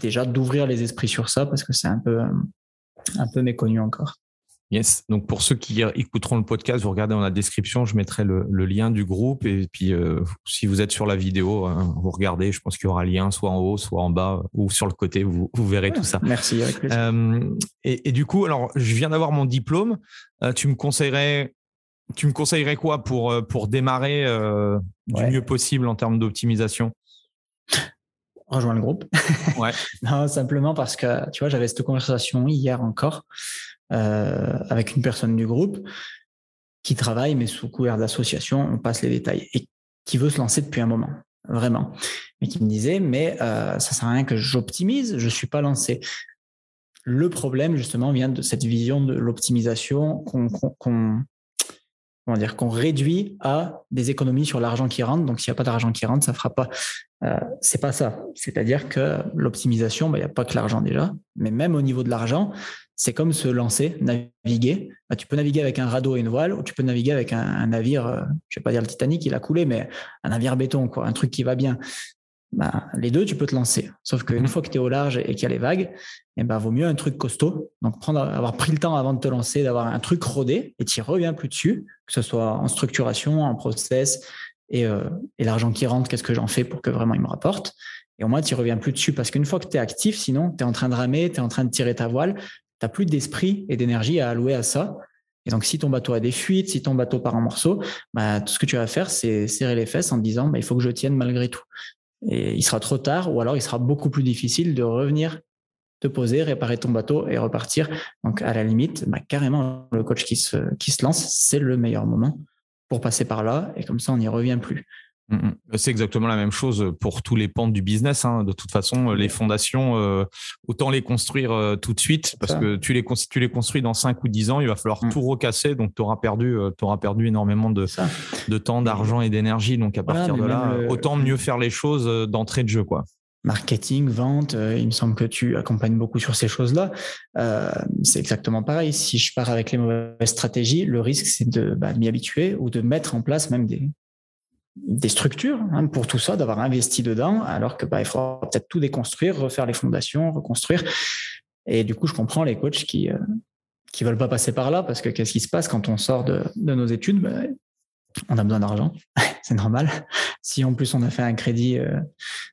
déjà d'ouvrir les esprits sur ça parce que c'est un peu méconnu encore. Yes. Donc pour ceux qui écouteront le podcast, vous regardez dans la description, je mettrai le, lien du groupe et puis euh, si vous êtes sur la vidéo, hein, vous regardez, je pense qu'il y aura lien soit en haut, soit en bas ou sur le côté, vous, vous verrez tout ça. Merci. Avec euh, et, et, du coup, alors je viens d'avoir mon diplôme. tu me conseillerais tu me conseillerais quoi pour, euh, pour démarrer euh, du mieux possible en termes d'optimisation? Rejoins le groupe. Ouais. (laughs) non, simplement parce que, tu vois, j'avais cette conversation hier encore euh, avec une personne du groupe qui travaille, mais sous couvert d'association, on passe les détails, et qui veut se lancer depuis un moment, vraiment. Mais qui me disait, mais ça ça sert à rien que j'optimise, je suis pas lancé. Le problème, justement, vient de cette vision de l'optimisation qu'on comment dire, qu'on réduit à des économies sur l'argent qui rentre. Donc, s'il n'y a pas d'argent qui rentre, ça fera pas. Euh, c'est pas ça. C'est-à-dire que l'optimisation, bah, il n'y a pas que l'argent déjà, mais même au niveau de l'argent, c'est comme se lancer, naviguer. Bah, tu peux naviguer avec un radeau et une voile, ou tu peux naviguer avec un, navire, euh, je vais pas dire le Titanic, il a coulé, mais un navire béton, quoi, un truc qui va bien. Bah, les deux, tu peux te lancer. Sauf qu'une mhm. fois que tu es au large et qu'il y a les vagues, eh ben, vaut mieux un truc costaud. Donc, prendre, avoir pris le temps avant de te lancer, d'avoir un truc rodé et tu reviens plus dessus, que ce soit en structuration, en process et, euh, et l'argent qui rentre, qu'est-ce que j'en fais pour que vraiment il me rapporte. Et au moins, tu reviens plus dessus parce qu'une fois que tu es actif, sinon, tu es en train de ramer, tu es en train de tirer ta voile, tu n'as plus d'esprit et d'énergie à allouer à ça. Et donc, si ton bateau a des fuites, si ton bateau part en morceaux, bah, tout ce que tu vas faire, c'est serrer les fesses en te disant, bah, il faut que je tienne malgré tout. Et il sera trop tard, ou alors il sera beaucoup plus difficile de revenir te poser, réparer ton bateau et repartir. Donc, à la limite, bah, carrément, le coach qui se, qui se lance, c'est le meilleur moment pour passer par là. Et comme ça, on n'y revient plus. Mm, mm. C'est exactement la même chose pour tous les pans du business. Hein. De toute façon, les fondations, euh, autant les construire euh, tout de suite parce que tu les, tu les construis dans 5 ou 10 ans, il va falloir mm. tout recasser. Donc, tu auras, perdu, euh, auras perdu énormément de, de temps, d'argent et d'énergie. Donc, à partir de là, autant mieux faire les choses d'entrée de jeu. quoi marketing, vente, il me semble que tu accompagnes beaucoup sur ces choses-là. c'est exactement pareil. Si je pars avec les mauvaises stratégies, le risque, c'est de, bah, de m'y habituer ou de mettre en place même des, des structures hein, pour tout ça, d'avoir investi dedans, alors que bah, il faudra peut-être tout déconstruire, refaire les fondations, reconstruire. Et du coup, je comprends les coachs qui euh, qui veulent pas passer par là parce que qu'est-ce qui se passe quand on sort de, de nos études? Bah, On a besoin d'argent, (laughs) c'est normal. Si en plus on a fait un crédit euh,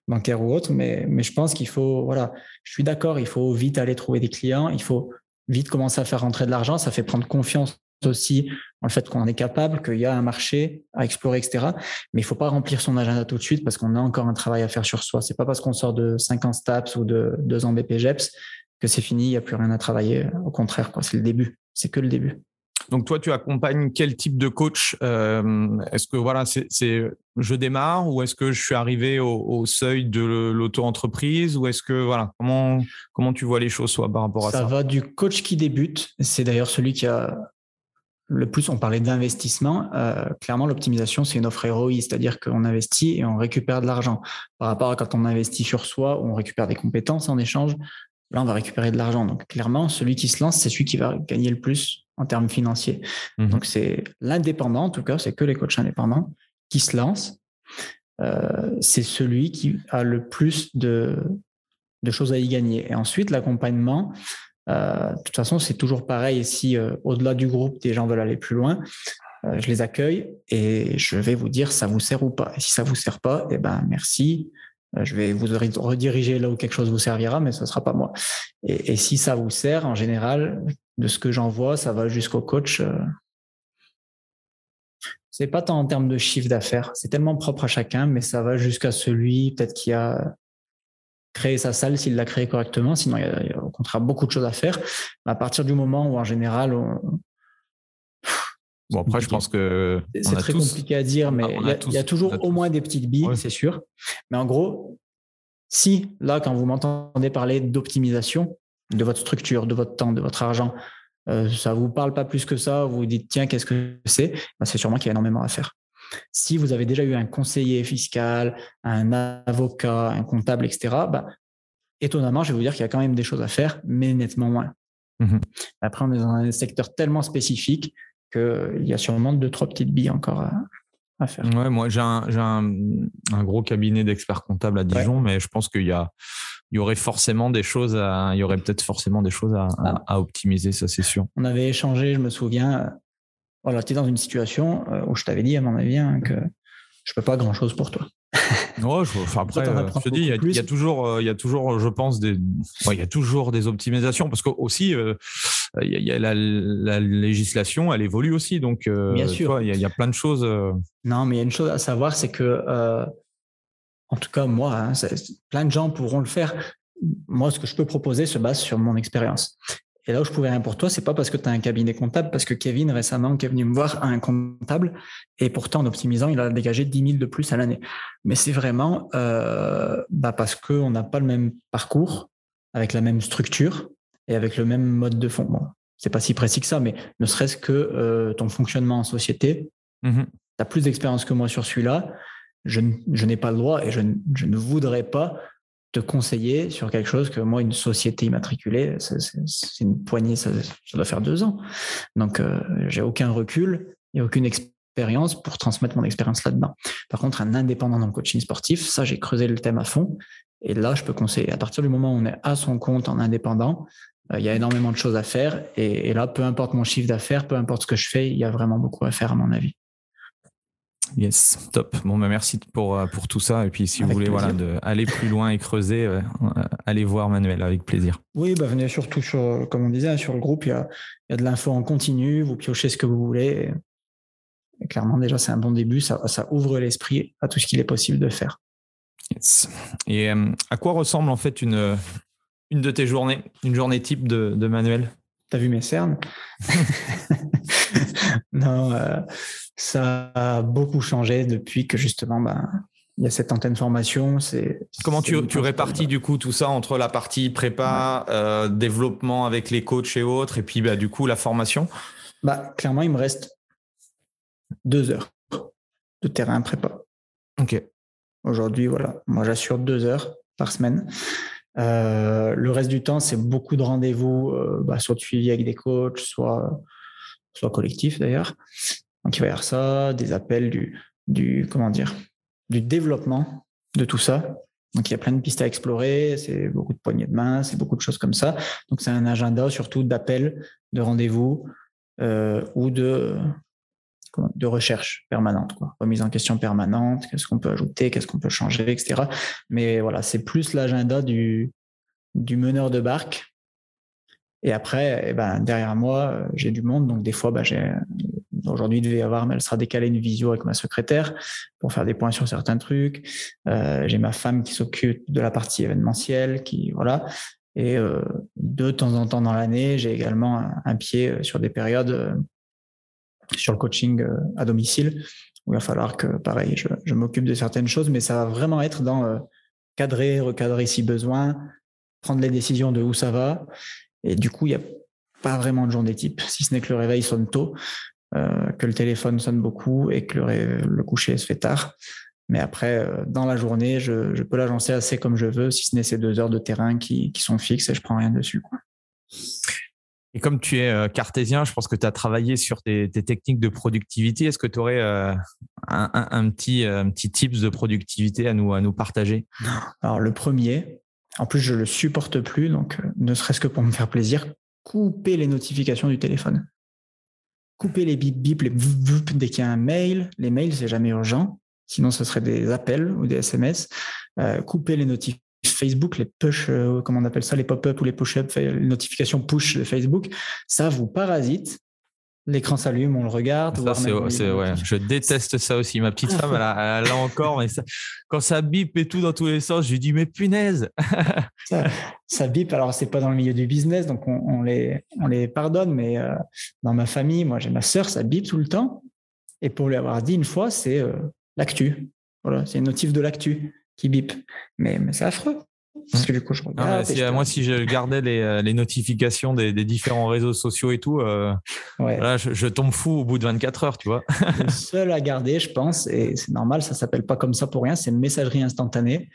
bancaire ou autre, mais mais je pense qu'il faut voilà, je suis d'accord, il faut vite aller trouver des clients, il faut vite commencer à faire rentrer de l'argent, ça fait prendre confiance aussi le fait qu'on est capable, qu'il y a un marché à explorer, etc. Mais il faut pas remplir son agenda tout de suite parce qu'on a encore un travail à faire sur soi. C'est pas parce qu'on sort de 50 STAPS ou de 2 ans BPGEPS que c'est fini, il n'y a plus rien à travailler. Au contraire, quoi, c'est le début. C'est que le début. Donc toi, tu accompagnes quel type de coach euh, Est-ce que voilà, c'est je démarre ou est-ce que je suis arrivé au, seuil de l'auto-entreprise ou est-ce que voilà comment comment tu vois les choses soit par rapport à ça Ça? va du coach qui débute. C'est d'ailleurs celui qui a le plus on parlait d'investissement, euh, clairement l'optimisation c'est une offre héroïste, c'est-à-dire qu'on investit et on récupère de l'argent. Par rapport à quand on investit sur soi, on récupère des compétences en échange, là on va récupérer de l'argent. Donc clairement, celui qui se lance, c'est celui qui va gagner le plus en termes financiers. Mmh Donc c'est l'indépendant, en tout cas, c'est que les coachs indépendants qui se lancent. Euh, c'est celui qui a le plus de, de choses à y gagner. Et ensuite, l'accompagnement, euh, de toute façon, c'est toujours pareil. Si euh, au-delà du groupe, des gens veulent aller plus loin, euh, je les accueille et je vais vous dire ça vous sert ou pas. Et si ça vous sert pas, eh ben merci. Je vais vous rediriger là où quelque chose vous servira, mais ce sera pas moi. Et, et si ça vous sert, en général, de ce que j'en vois, ça va jusqu'au coach. C'est pas tant en termes de chiffre d'affaires, c'est tellement propre à chacun, mais ça va jusqu'à celui peut-être qui a créé sa salle s'il l'a créé correctement. Sinon, il y, a, au contraire beaucoup de choses à faire. À partir du moment où en général on, Bon, après, je pense que. C'est très compliqué à dire, mais il y, a toujours au moins des petites billes, c'est sûr. Mais en gros, si là, quand vous m'entendez parler d'optimisation de votre structure, de votre temps, de votre argent, euh, ça ne vous parle pas plus que ça, vous vous dites, tiens, qu'est-ce que c'est? Bah, C'est sûrement qu'il y a énormément à faire. Si vous avez déjà eu un conseiller fiscal, un avocat, un comptable, etc., bah, étonnamment, je vais vous dire qu'il y a quand même des choses à faire, mais nettement moins. Mmh Après, on est dans un secteur tellement spécifique qu'il y a sûrement deux, trois petites billes encore à, faire. Ouais, moi, j'ai un, un, gros cabinet d'experts comptables à Dijon, mais je pense qu'il y a, il y aurait forcément des choses à, il y aurait peut-être forcément des choses à, à, optimiser, ça c'est sûr. On avait échangé, je me souviens. Voilà, tu es dans une situation euh, où je t'avais dit, à mon avis, hein, que je peux pas grand chose pour toi. (laughs) Ouais, je, enfin après, euh, je te dis, il y, a toujours, euh, il y a toujours, je pense, des, il y a toujours des optimisations parce que aussi, il y a, la, législation, elle évolue aussi, donc Bien sûr. il, y a, plein de choses. Non, mais il y a une chose à savoir, c'est que, en tout cas moi, hein, plein de gens pourront le faire. Moi, ce que je peux proposer se base sur mon expérience. Et là où je pouvais rien pour toi, c'est pas parce que tu as un cabinet comptable, parce que Kevin récemment qui est venu me voir a un comptable et pourtant en optimisant, il a dégagé 10 000 de plus à l'année. Mais c'est vraiment euh, bah parce qu'on n'a pas le même parcours avec la même structure et avec le même mode de fond. Bon, c'est pas si précis que ça, mais ne serait-ce que euh, ton fonctionnement en société, mmh tu as plus d'expérience que moi sur celui-là. Je, je n'ai pas le droit et je, je ne voudrais pas te conseiller sur quelque chose que moi, une société immatriculée, c'est une poignée, ça, doit faire deux ans. Donc, euh, j'ai aucun recul et aucune expérience pour transmettre mon expérience là-dedans. Par contre, un indépendant dans le coaching sportif, ça, j'ai creusé le thème à fond. Et là, je peux conseiller. À partir du moment où on est à son compte en indépendant, euh, il y a énormément de choses à faire. Et là, peu importe mon chiffre d'affaires, peu importe ce que je fais, il y a vraiment beaucoup à faire, à mon avis. Yes, top. Bon, bah merci pour, euh, pour tout ça. Et puis, si vous voulez voilà, de, aller plus loin et creuser, euh, euh, allez voir Manuel avec plaisir. Oui, bah, venez surtout sur, comme on disait, hein, sur le groupe, il y a, il y a de l'info en continu, vous piochez ce que vous voulez. Et, clairement, déjà, c'est un bon début. Ça, ça ouvre l'esprit à tout ce qu'il est possible de faire. Yes. Et à quoi ressemble en fait une, une de tes journées, une journée type de, de Manuel? T'as vu mes cernes? (laughs) Non, ça a beaucoup changé depuis que justement, ben, il y a cette antenne formation. C'est comment tu, tu répartis du coup tout ça entre la partie prépa, euh, développement avec les coachs et autres, et puis bah, du coup la formation? Bah clairement, il me reste deux heures de terrain prépa. Ok. Aujourd'hui, voilà, moi j'assure deux heures par semaine. Euh, le reste du temps, c'est beaucoup de rendez-vous, euh, bah, soit de suivi avec des coachs, soit soit collectif d'ailleurs. Donc, il va y avoir ça, des appels du, du, comment dire, du développement de tout ça. Donc, il y a plein de pistes à explorer, c'est beaucoup de poignées de main, c'est beaucoup de choses comme ça. Donc, c'est un agenda surtout d'appels, de rendez-vous euh, ou de, de recherche permanente, quoi. remise en question permanente, qu'est-ce qu'on peut ajouter, qu'est-ce qu'on peut changer, etc. Mais voilà, c'est plus l'agenda du, du meneur de barque. Et après, eh ben, derrière moi, j'ai du monde. Donc, des fois, bah, j'ai Aujourd'hui, il devait y avoir, mais elle sera décalée une visio avec ma secrétaire pour faire des points sur certains trucs. Euh, j'ai ma femme qui s'occupe de la partie événementielle, qui voilà. Et euh, de temps en temps dans l'année, j'ai également un, pied euh, sur des périodes sur le coaching à domicile il va falloir que, pareil, je, je m'occupe de certaines choses, mais ça va vraiment être dans cadrer, recadrer si besoin, prendre les décisions de où ça va. Et du coup, il n'y a pas vraiment de journée type, si ce n'est que le réveil sonne tôt. Euh, que le téléphone sonne beaucoup et que le, coucher se fait tard. Mais après, euh, dans la journée, je, peux l'agencer assez comme je veux, si ce n'est ces deux heures de terrain qui, sont fixes et je prends rien dessus. Et comme tu es euh, cartésien, je pense que tu as travaillé sur tes, techniques de productivité. Est-ce que tu aurais un, petit, un petit tips de productivité à nous, à nous partager? Alors, le premier, en plus, je le supporte plus, donc ne serait-ce que pour me faire plaisir, couper les notifications du téléphone couper les bip bip, les dès qu'il y a un mail. Les mails, c'est jamais urgent. Sinon, ce serait des appels ou des SMS. Euh, couper les notifs Facebook, les push, euh, comment on appelle ça, les pop-up ou les push-up, les notifications push de Facebook, ça vous parasite L'écran s'allume, on le regarde. Ça, c'est, ouais. Je déteste ça aussi. Ma petite femme, elle a, encore. Mais quand ça bip et tout dans tous les sens, je lui dis, mais punaise (laughs) ça, ça bip. Alors, c'est pas dans le milieu du business, donc on, les, on les pardonne. Mais euh, dans ma famille, moi, j'ai ma sœur, ça bip tout le temps. Et pour lui avoir dit une fois, c'est euh, l'actu. Voilà, c'est une notif de l'actu qui bip. Mais, mais c'est affreux. Parce que du coup, je regarde. moi, si je gardais les, euh, les notifications des, des, différents réseaux sociaux et tout, euh, je, tombe fou au bout de 24 heures, tu vois. le (laughs) seul à garder, je pense, et c'est normal, ça s'appelle pas comme ça pour rien, c'est messagerie instantanée.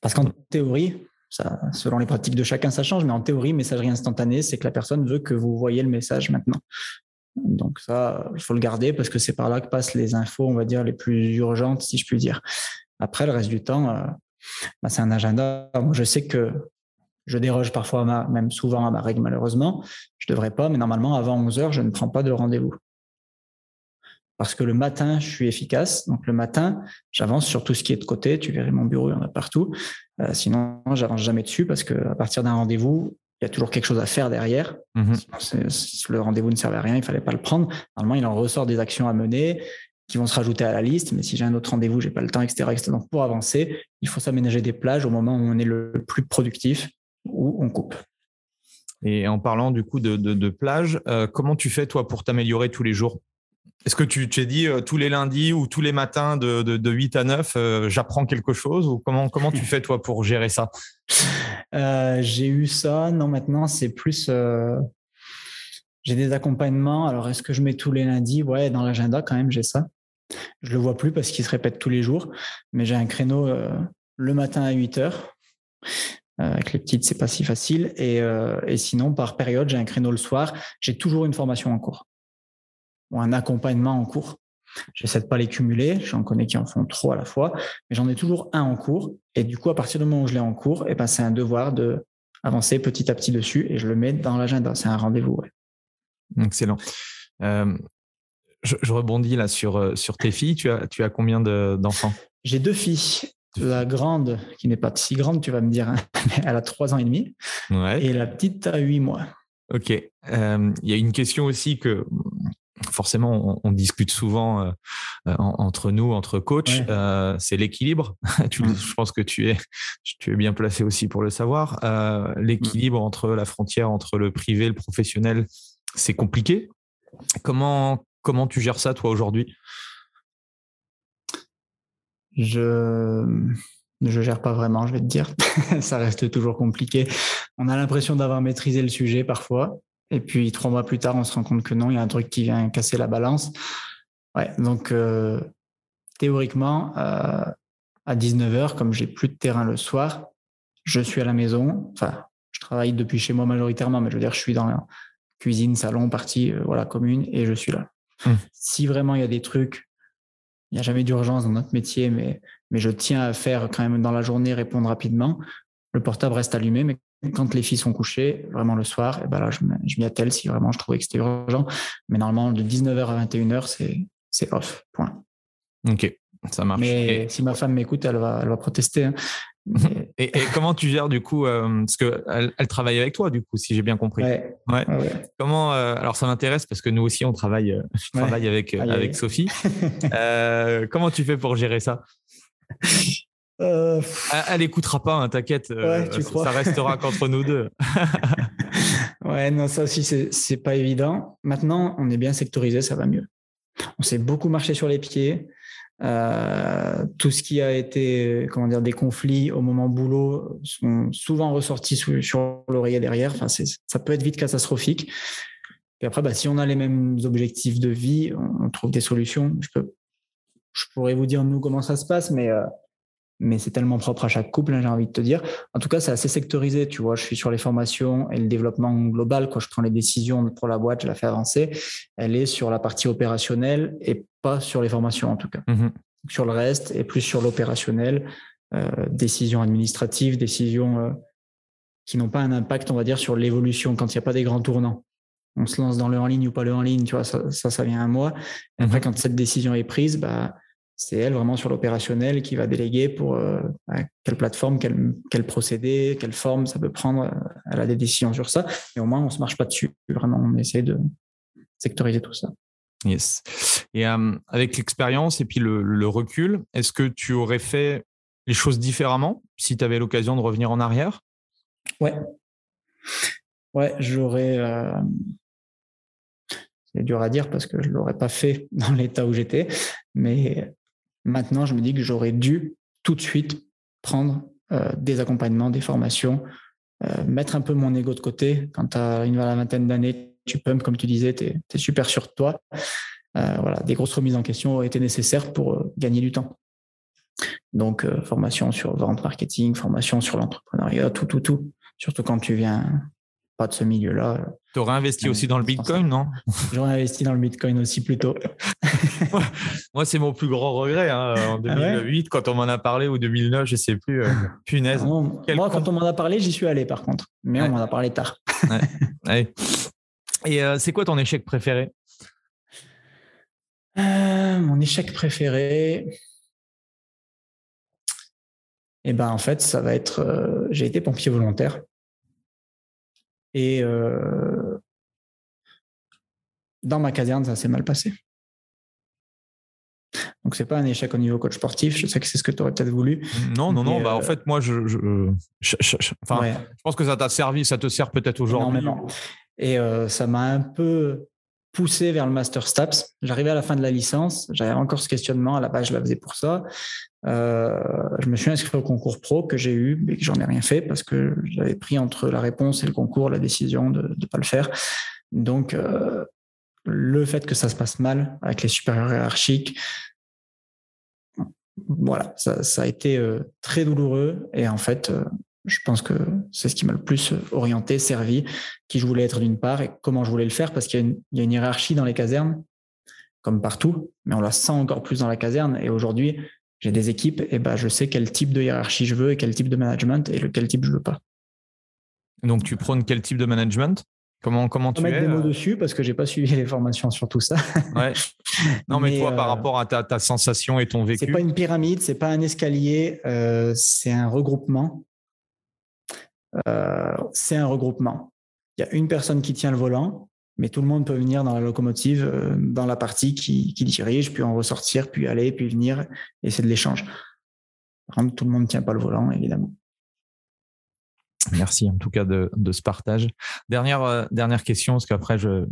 Parce qu'en théorie, ça, selon les pratiques de chacun, ça change, mais en théorie, messagerie instantanée, c'est que la personne veut que vous voyez le message maintenant. Donc ça, il faut le garder parce que c'est par là que passent les infos, on va dire, les plus urgentes, si je puis dire. Après, le reste du temps, euh, bah, c'est un agenda. Moi, je sais que je déroge parfois, même souvent à ma règle, malheureusement. Je ne devrais pas, mais normalement, avant 11 heures, je ne prends pas de rendez-vous. Parce que le matin, je suis efficace. Donc, le matin, j'avance sur tout ce qui est de côté. Tu verrais mon bureau, il y en a partout. Euh, sinon, j'avance jamais dessus parce qu'à partir d'un rendez-vous, il y a toujours quelque chose à faire derrière. Mmh le rendez-vous ne servait à rien, il fallait pas le prendre. Normalement, il en ressort des actions à mener qui vont se rajouter à la liste. Mais si j'ai un autre rendez-vous, j'ai pas le temps, etc., Donc, pour avancer, il faut s'aménager des plages au moment où on est le plus productif, où on coupe. Et en parlant du coup de, de, plage, euh, comment tu fais toi pour t'améliorer tous les jours? Est-ce que tu t'es dit euh, tous les lundis ou tous les matins de, de 8 à 9, euh, j'apprends quelque chose ou comment, comment tu (laughs) fais toi pour gérer ça? J'ai eu ça. Non, maintenant c'est plus j'ai des accompagnements. Alors, est-ce que je mets tous les lundis? Ouais, dans l'agenda, quand même, j'ai ça. Je le vois plus parce qu'il se répète tous les jours, mais j'ai un créneau euh, le matin à 8 heures. Euh, avec les petites, c'est pas si facile. Et, euh, et sinon, par période, j'ai un créneau le soir. J'ai toujours une formation en cours ou un accompagnement en cours. J'essaie de pas les cumuler. J'en connais qui en font trop à la fois, mais j'en ai toujours un en cours. Et du coup, à partir du moment où je l'ai en cours, eh ben, c'est un devoir de avancer petit à petit dessus et je le mets dans l'agenda. C'est un rendez-vous. Excellent. Je, rebondis là sur, euh, sur tes filles. Tu as, tu as combien d'enfants? J'ai deux filles. La grande, qui n'est pas si grande, tu vas me dire, hein, (laughs) elle a trois ans et demi. Et la petite a huit mois. Ok. Euh, il y a une question aussi que forcément on, discute souvent entre nous, entre coachs, c'est l'équilibre. (laughs) Je pense que tu es, tu es bien placé aussi pour le savoir. l'équilibre entre la frontière entre le privé, le professionnel c'est compliqué? Comment, comment tu gères ça, toi, aujourd'hui? Je ne gère pas vraiment, je vais te dire. (laughs) ça reste toujours compliqué. On a l'impression d'avoir maîtrisé le sujet parfois. Et puis, trois mois plus tard, on se rend compte que non, il y a un truc qui vient casser la balance. Donc, euh, théoriquement, euh, à 19h, comme j'ai plus de terrain le soir, je suis à la maison. Enfin, je travaille depuis chez moi majoritairement, mais je veux dire, je suis dans, cuisine, salon, partie euh, voilà, commune, et je suis là. Hum. Si vraiment il y a des trucs, il n'y a jamais d'urgence dans notre métier, mais, mais je tiens à faire quand même dans la journée, répondre rapidement, le portable reste allumé, mais quand les filles sont couchées, vraiment le soir, et ben là, je, je m'y attelle si vraiment je trouvais que c'était urgent. Mais normalement, de 19h à 21h, c'est off. Point. Ok, ça marche. Mais si ma femme m'écoute, elle va, elle va protester. Hein. (laughs) Et, comment tu gères du coup euh, Parce qu'elle elle travaille avec toi, du coup, si j'ai bien compris. Ouais. Comment euh, Alors, ça m'intéresse parce que nous aussi, on travaille, euh, (laughs) je travaille avec, avec Sophie. (laughs) comment tu fais pour gérer ça? Elle écoutera pas, hein, t'inquiète. ça restera qu'entre nous deux. ouais, non, ça aussi, c'est pas évident. Maintenant, on est bien sectorisé, ça va mieux. On sait beaucoup marcher sur les pieds. Euh, tout ce qui a été, comment dire, des conflits au moment boulot sont souvent ressortis sur l'oreiller derrière. Enfin, ça peut être vite catastrophique. Et après, bah, si on a les mêmes objectifs de vie, on, trouve des solutions. Je, peux, je pourrais vous dire nous comment ça se passe, mais euh, mais c'est tellement propre à chaque couple, hein, j'ai envie de te dire. En tout cas, c'est assez sectorisé, tu vois. Je suis sur les formations et le développement global. Quand je prends les décisions pour la boîte, je la fais avancer. Elle est sur la partie opérationnelle et pas sur les formations, en tout cas. Mmh sur le reste et plus sur l'opérationnel, euh, décisions administratives, décisions euh, qui n'ont pas un impact, on va dire, sur l'évolution quand il n'y a pas des grands tournants. On se lance dans le en ligne ou pas le en ligne, tu vois, ça, ça, vient à moi. Et après, mmh quand cette décision est prise, bah, c'est elle vraiment sur l'opérationnel qui va déléguer pour quelle plateforme, quel, quel, procédé, quelle forme ça peut prendre. Elle a des décisions sur ça. Et au moins, on ne se marche pas dessus. Vraiment, on essaie de sectoriser tout ça. Yes. Et avec l'expérience et puis le, le recul, est-ce que tu aurais fait les choses différemment si tu avais l'occasion de revenir en arrière? Ouais. Ouais, j'aurais. Euh, c'est dur à dire parce que je ne l'aurais pas fait (laughs) dans l'état où j'étais. Mais maintenant, je me dis que j'aurais dû tout de suite prendre euh, des accompagnements, des formations, euh, mettre un peu mon ego de côté. Quand tu as une vingtaine d'années, tu pumps, comme tu disais, tu es, super sûr de toi. voilà, des grosses remises en question auraient été nécessaires pour gagner du temps. Donc, formation sur vente marketing, formation sur l'entrepreneuriat, tout, tout, tout. Surtout quand tu viens pas de ce milieu-là. Tu aurais investi aussi dans le Bitcoin, non? J'aurais investi dans le Bitcoin aussi plutôt. (laughs) Moi, c'est mon plus grand regret. Hein, en 2008, ah quand on m'en a parlé, ou 2009, je ne sais plus. Euh, (laughs) punaise. moi, quand on m'en a parlé, j'y suis allé par contre. Mais on m'en a parlé tard. Et euh, c'est quoi ton échec préféré? Euh, Mon échec préféré. Eh ben, en fait, ça va être. J'ai été pompier volontaire. Et euh, dans ma caserne, ça s'est mal passé. Donc, c'est pas un échec au niveau coach sportif. Je sais que c'est ce que tu aurais peut-être voulu. Non, non, non. Bah, en euh, fait, moi, je, je, pense que ça t'a servi, ça te sert peut-être aujourd'hui. Et euh, ça m'a un peu poussé vers le master STAPS. J'arrivais à la fin de la licence, j'avais encore ce questionnement, à la base je la faisais pour ça. Euh, je me suis inscrit au concours pro que j'ai eu, mais que j'en ai rien fait parce que j'avais pris entre la réponse et le concours la décision de ne pas le faire. Donc, euh, le fait que ça se passe mal avec les supérieurs hiérarchiques, voilà, ça, a été euh, très douloureux et en fait, je pense que c'est ce qui m'a le plus orienté, servi, qui je voulais être d'une part et comment je voulais le faire, parce qu'il y, a une hiérarchie dans les casernes, comme partout, mais on la sent encore plus dans la caserne. Et aujourd'hui, j'ai des équipes, et ben je sais quel type de hiérarchie je veux et quel type de management et lequel type je veux pas. Donc tu prônes quel type de management? Comment, comment tu mettre des mots euh dessus parce que j'ai pas suivi (laughs) les formations sur tout ça. Ouais. Non, (laughs) mais, toi, par euh, rapport à ta, ta, sensation et ton vécu. C'est pas une pyramide, c'est pas un escalier, euh, c'est un regroupement. Euh, c'est un regroupement. Il y a une personne qui tient le volant, mais tout le monde peut venir dans la locomotive, euh, dans la partie qui, dirige, puis en ressortir, puis aller, puis venir, et c'est de l'échange. tout le monde ne tient pas le volant, évidemment. Merci en tout cas de, ce partage. Dernière, euh, dernière question, parce qu'après je,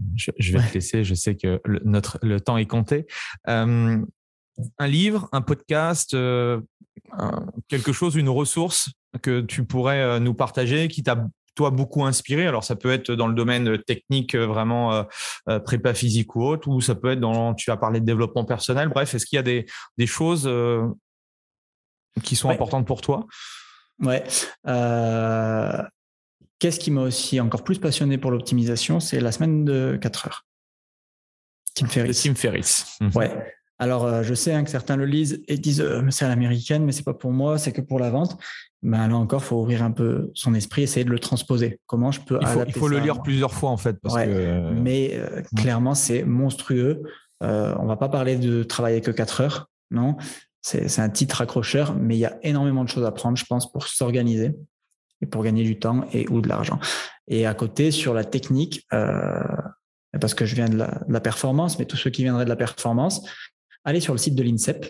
vais te laisser, je sais que le, notre, le temps est compté. un livre, un podcast, quelque chose, une ressource? Que tu pourrais euh, nous partager, qui t'a toi beaucoup inspiré Alors ça peut être dans le domaine technique euh, vraiment euh, prépa physique ou autre, ou ça peut être dans tu as parlé de développement personnel. Bref, est-ce qu'il y a des, des choses qui sont importantes pour toi? Ouais. Qu'est-ce qui m'a aussi encore plus passionné pour l'optimisation C'est la semaine de 4 heures. Tim Ferriss. Tim Ferriss. Ouais. Alors, je sais hein, que certains le lisent et disent c'est à l'américaine, mais c'est pas pour moi, c'est que pour la vente ben là encore, il faut ouvrir un peu son esprit, essayer de le transposer. Comment je peux il faut, Il faut le lire plusieurs fois en fait. Parce que... Mais euh, clairement, c'est monstrueux. Euh, on va pas parler de travailler que 4 heures, non? C'est un titre accrocheur, mais il y a énormément de choses à prendre, je pense, pour s'organiser et pour gagner du temps et ou de l'argent. Et à côté, sur la technique, euh, parce que je viens de la, de la, performance, mais tous ceux qui viendraient de la performance, allez sur le site de l'INSEP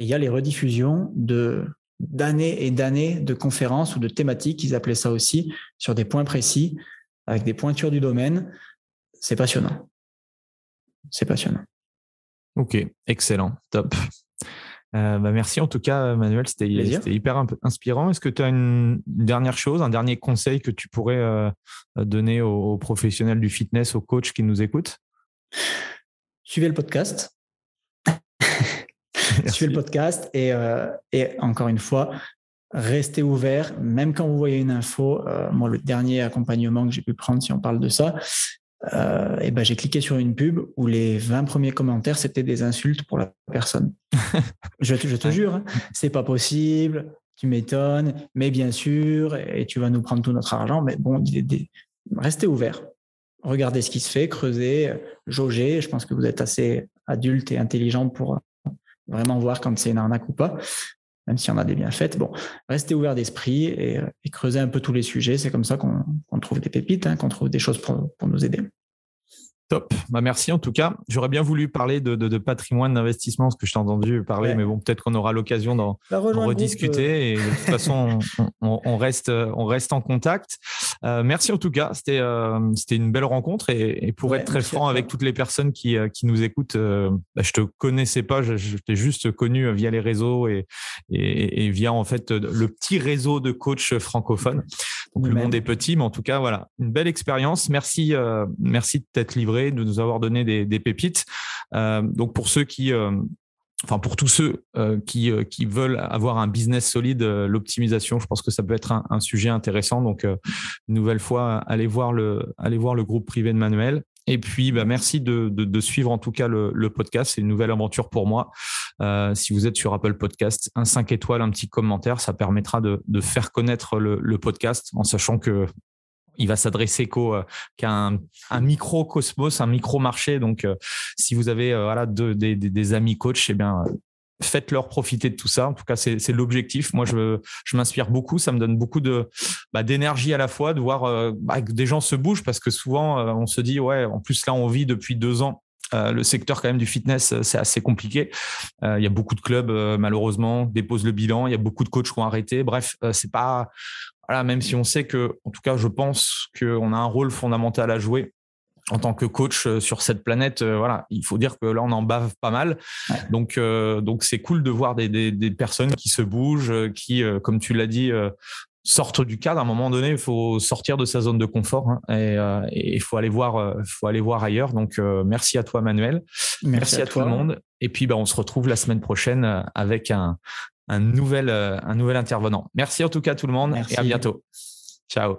et il y a les rediffusions de d'années et d'années de conférences ou de thématiques, ils appelaient ça aussi, sur des points précis, avec des pointures du domaine. C'est passionnant. C'est passionnant. Ok, excellent, top. Euh, bah, merci en tout cas, Manuel, c'était hyper inspirant. Est-ce que tu as une dernière chose, un dernier conseil que tu pourrais euh, donner aux, professionnels du fitness, aux coachs qui nous écoutent? Suivez le podcast. Suivez le podcast et, euh, et, encore une fois, restez ouvert, même quand vous voyez une info. Euh, moi, le dernier accompagnement que j'ai pu prendre, si on parle de ça, euh, et ben, j'ai cliqué sur une pub où les 20 premiers commentaires, c'était des insultes pour la personne. je, (laughs) je, te jure, hein, c'est pas possible, tu m'étonnes, mais bien sûr, et tu vas nous prendre tout notre argent. Mais bon, restez ouvert. Regardez ce qui se fait, creusez, jaugez. Je pense que vous êtes assez adulte et intelligent pour vraiment voir quand c'est une arnaque ou pas, même si on a des bienfaits. Bon, restez ouvert d'esprit et, et creuser un peu tous les sujets. C'est comme ça qu'on trouve des pépites, hein, qu'on trouve des choses pour nous aider. Top. Bah merci en tout cas. J'aurais bien voulu parler de, de, de patrimoine d'investissement, ce que je t'ai entendu parler, mais bon, peut-être qu'on aura l'occasion d'en rediscuter. Et de toute façon, on, on, reste, on reste en contact. Euh, merci en tout cas. C'était euh, c'était une belle rencontre. Et, et pour être très franc avec toutes les personnes qui, euh, qui nous écoutent, euh, bah, je te connaissais pas. Je, je t'ai juste connu via les réseaux et, et, et, via en fait le petit réseau de coachs francophones. Donc le monde est petit, mais en tout cas, voilà, une belle expérience. Merci, euh, merci de t'être livré de nous avoir donné des, pépites. Euh, donc pour ceux qui euh, enfin pour tous ceux euh, qui, qui veulent avoir un business solide, l'optimisation, je pense que ça peut être un, sujet intéressant. Donc, une nouvelle fois, allez voir le, allez voir le groupe privé de Manuel. Et puis, bah, merci de, de, suivre en tout cas le, podcast. C'est une nouvelle aventure pour moi. si vous êtes sur Apple Podcast, un 5 étoiles, un petit commentaire, ça permettra de, de faire connaître le, le, podcast en sachant que il va s'adresser euh, qu'à un, un micro-cosmos, un micro-marché. Donc, euh, si vous avez euh, voilà, des, amis coachs, eh bien, faites-leur profiter de tout ça. En tout cas, c'est l'objectif. Moi, je, je m'inspire beaucoup. Ça me donne beaucoup de bah, d'énergie à la fois de voir bah, que des gens se bougent parce que souvent, on se dit, ouais, en plus là, on vit depuis deux ans. le secteur quand même du fitness, c'est assez compliqué. il y a beaucoup de clubs malheureusement déposent le bilan. Il y a beaucoup de coachs qui ont arrêté. Bref, c'est pas voilà, même si on sait que, en tout cas, je pense qu'on a un rôle fondamental à jouer en tant que coach euh, sur cette planète, euh, voilà, il faut dire que là on en bave pas mal. Donc euh, donc c'est cool de voir des, des, des, personnes qui se bougent, qui, comme tu l'as dit, sortent du cadre. À un moment donné, il faut sortir de sa zone de confort hein, et il faut aller voir, faut aller voir ailleurs. Donc merci à toi Manuel, merci, à, tout le monde. Et puis bah, on se retrouve la semaine prochaine avec un, un nouvel, un nouvel intervenant. Merci en tout cas tout le monde et à bientôt. Ciao.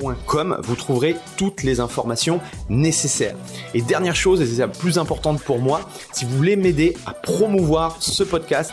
vous trouverez toutes les informations nécessaires. Et dernière chose, et c'est la plus importante pour moi, si vous voulez m'aider à promouvoir ce podcast,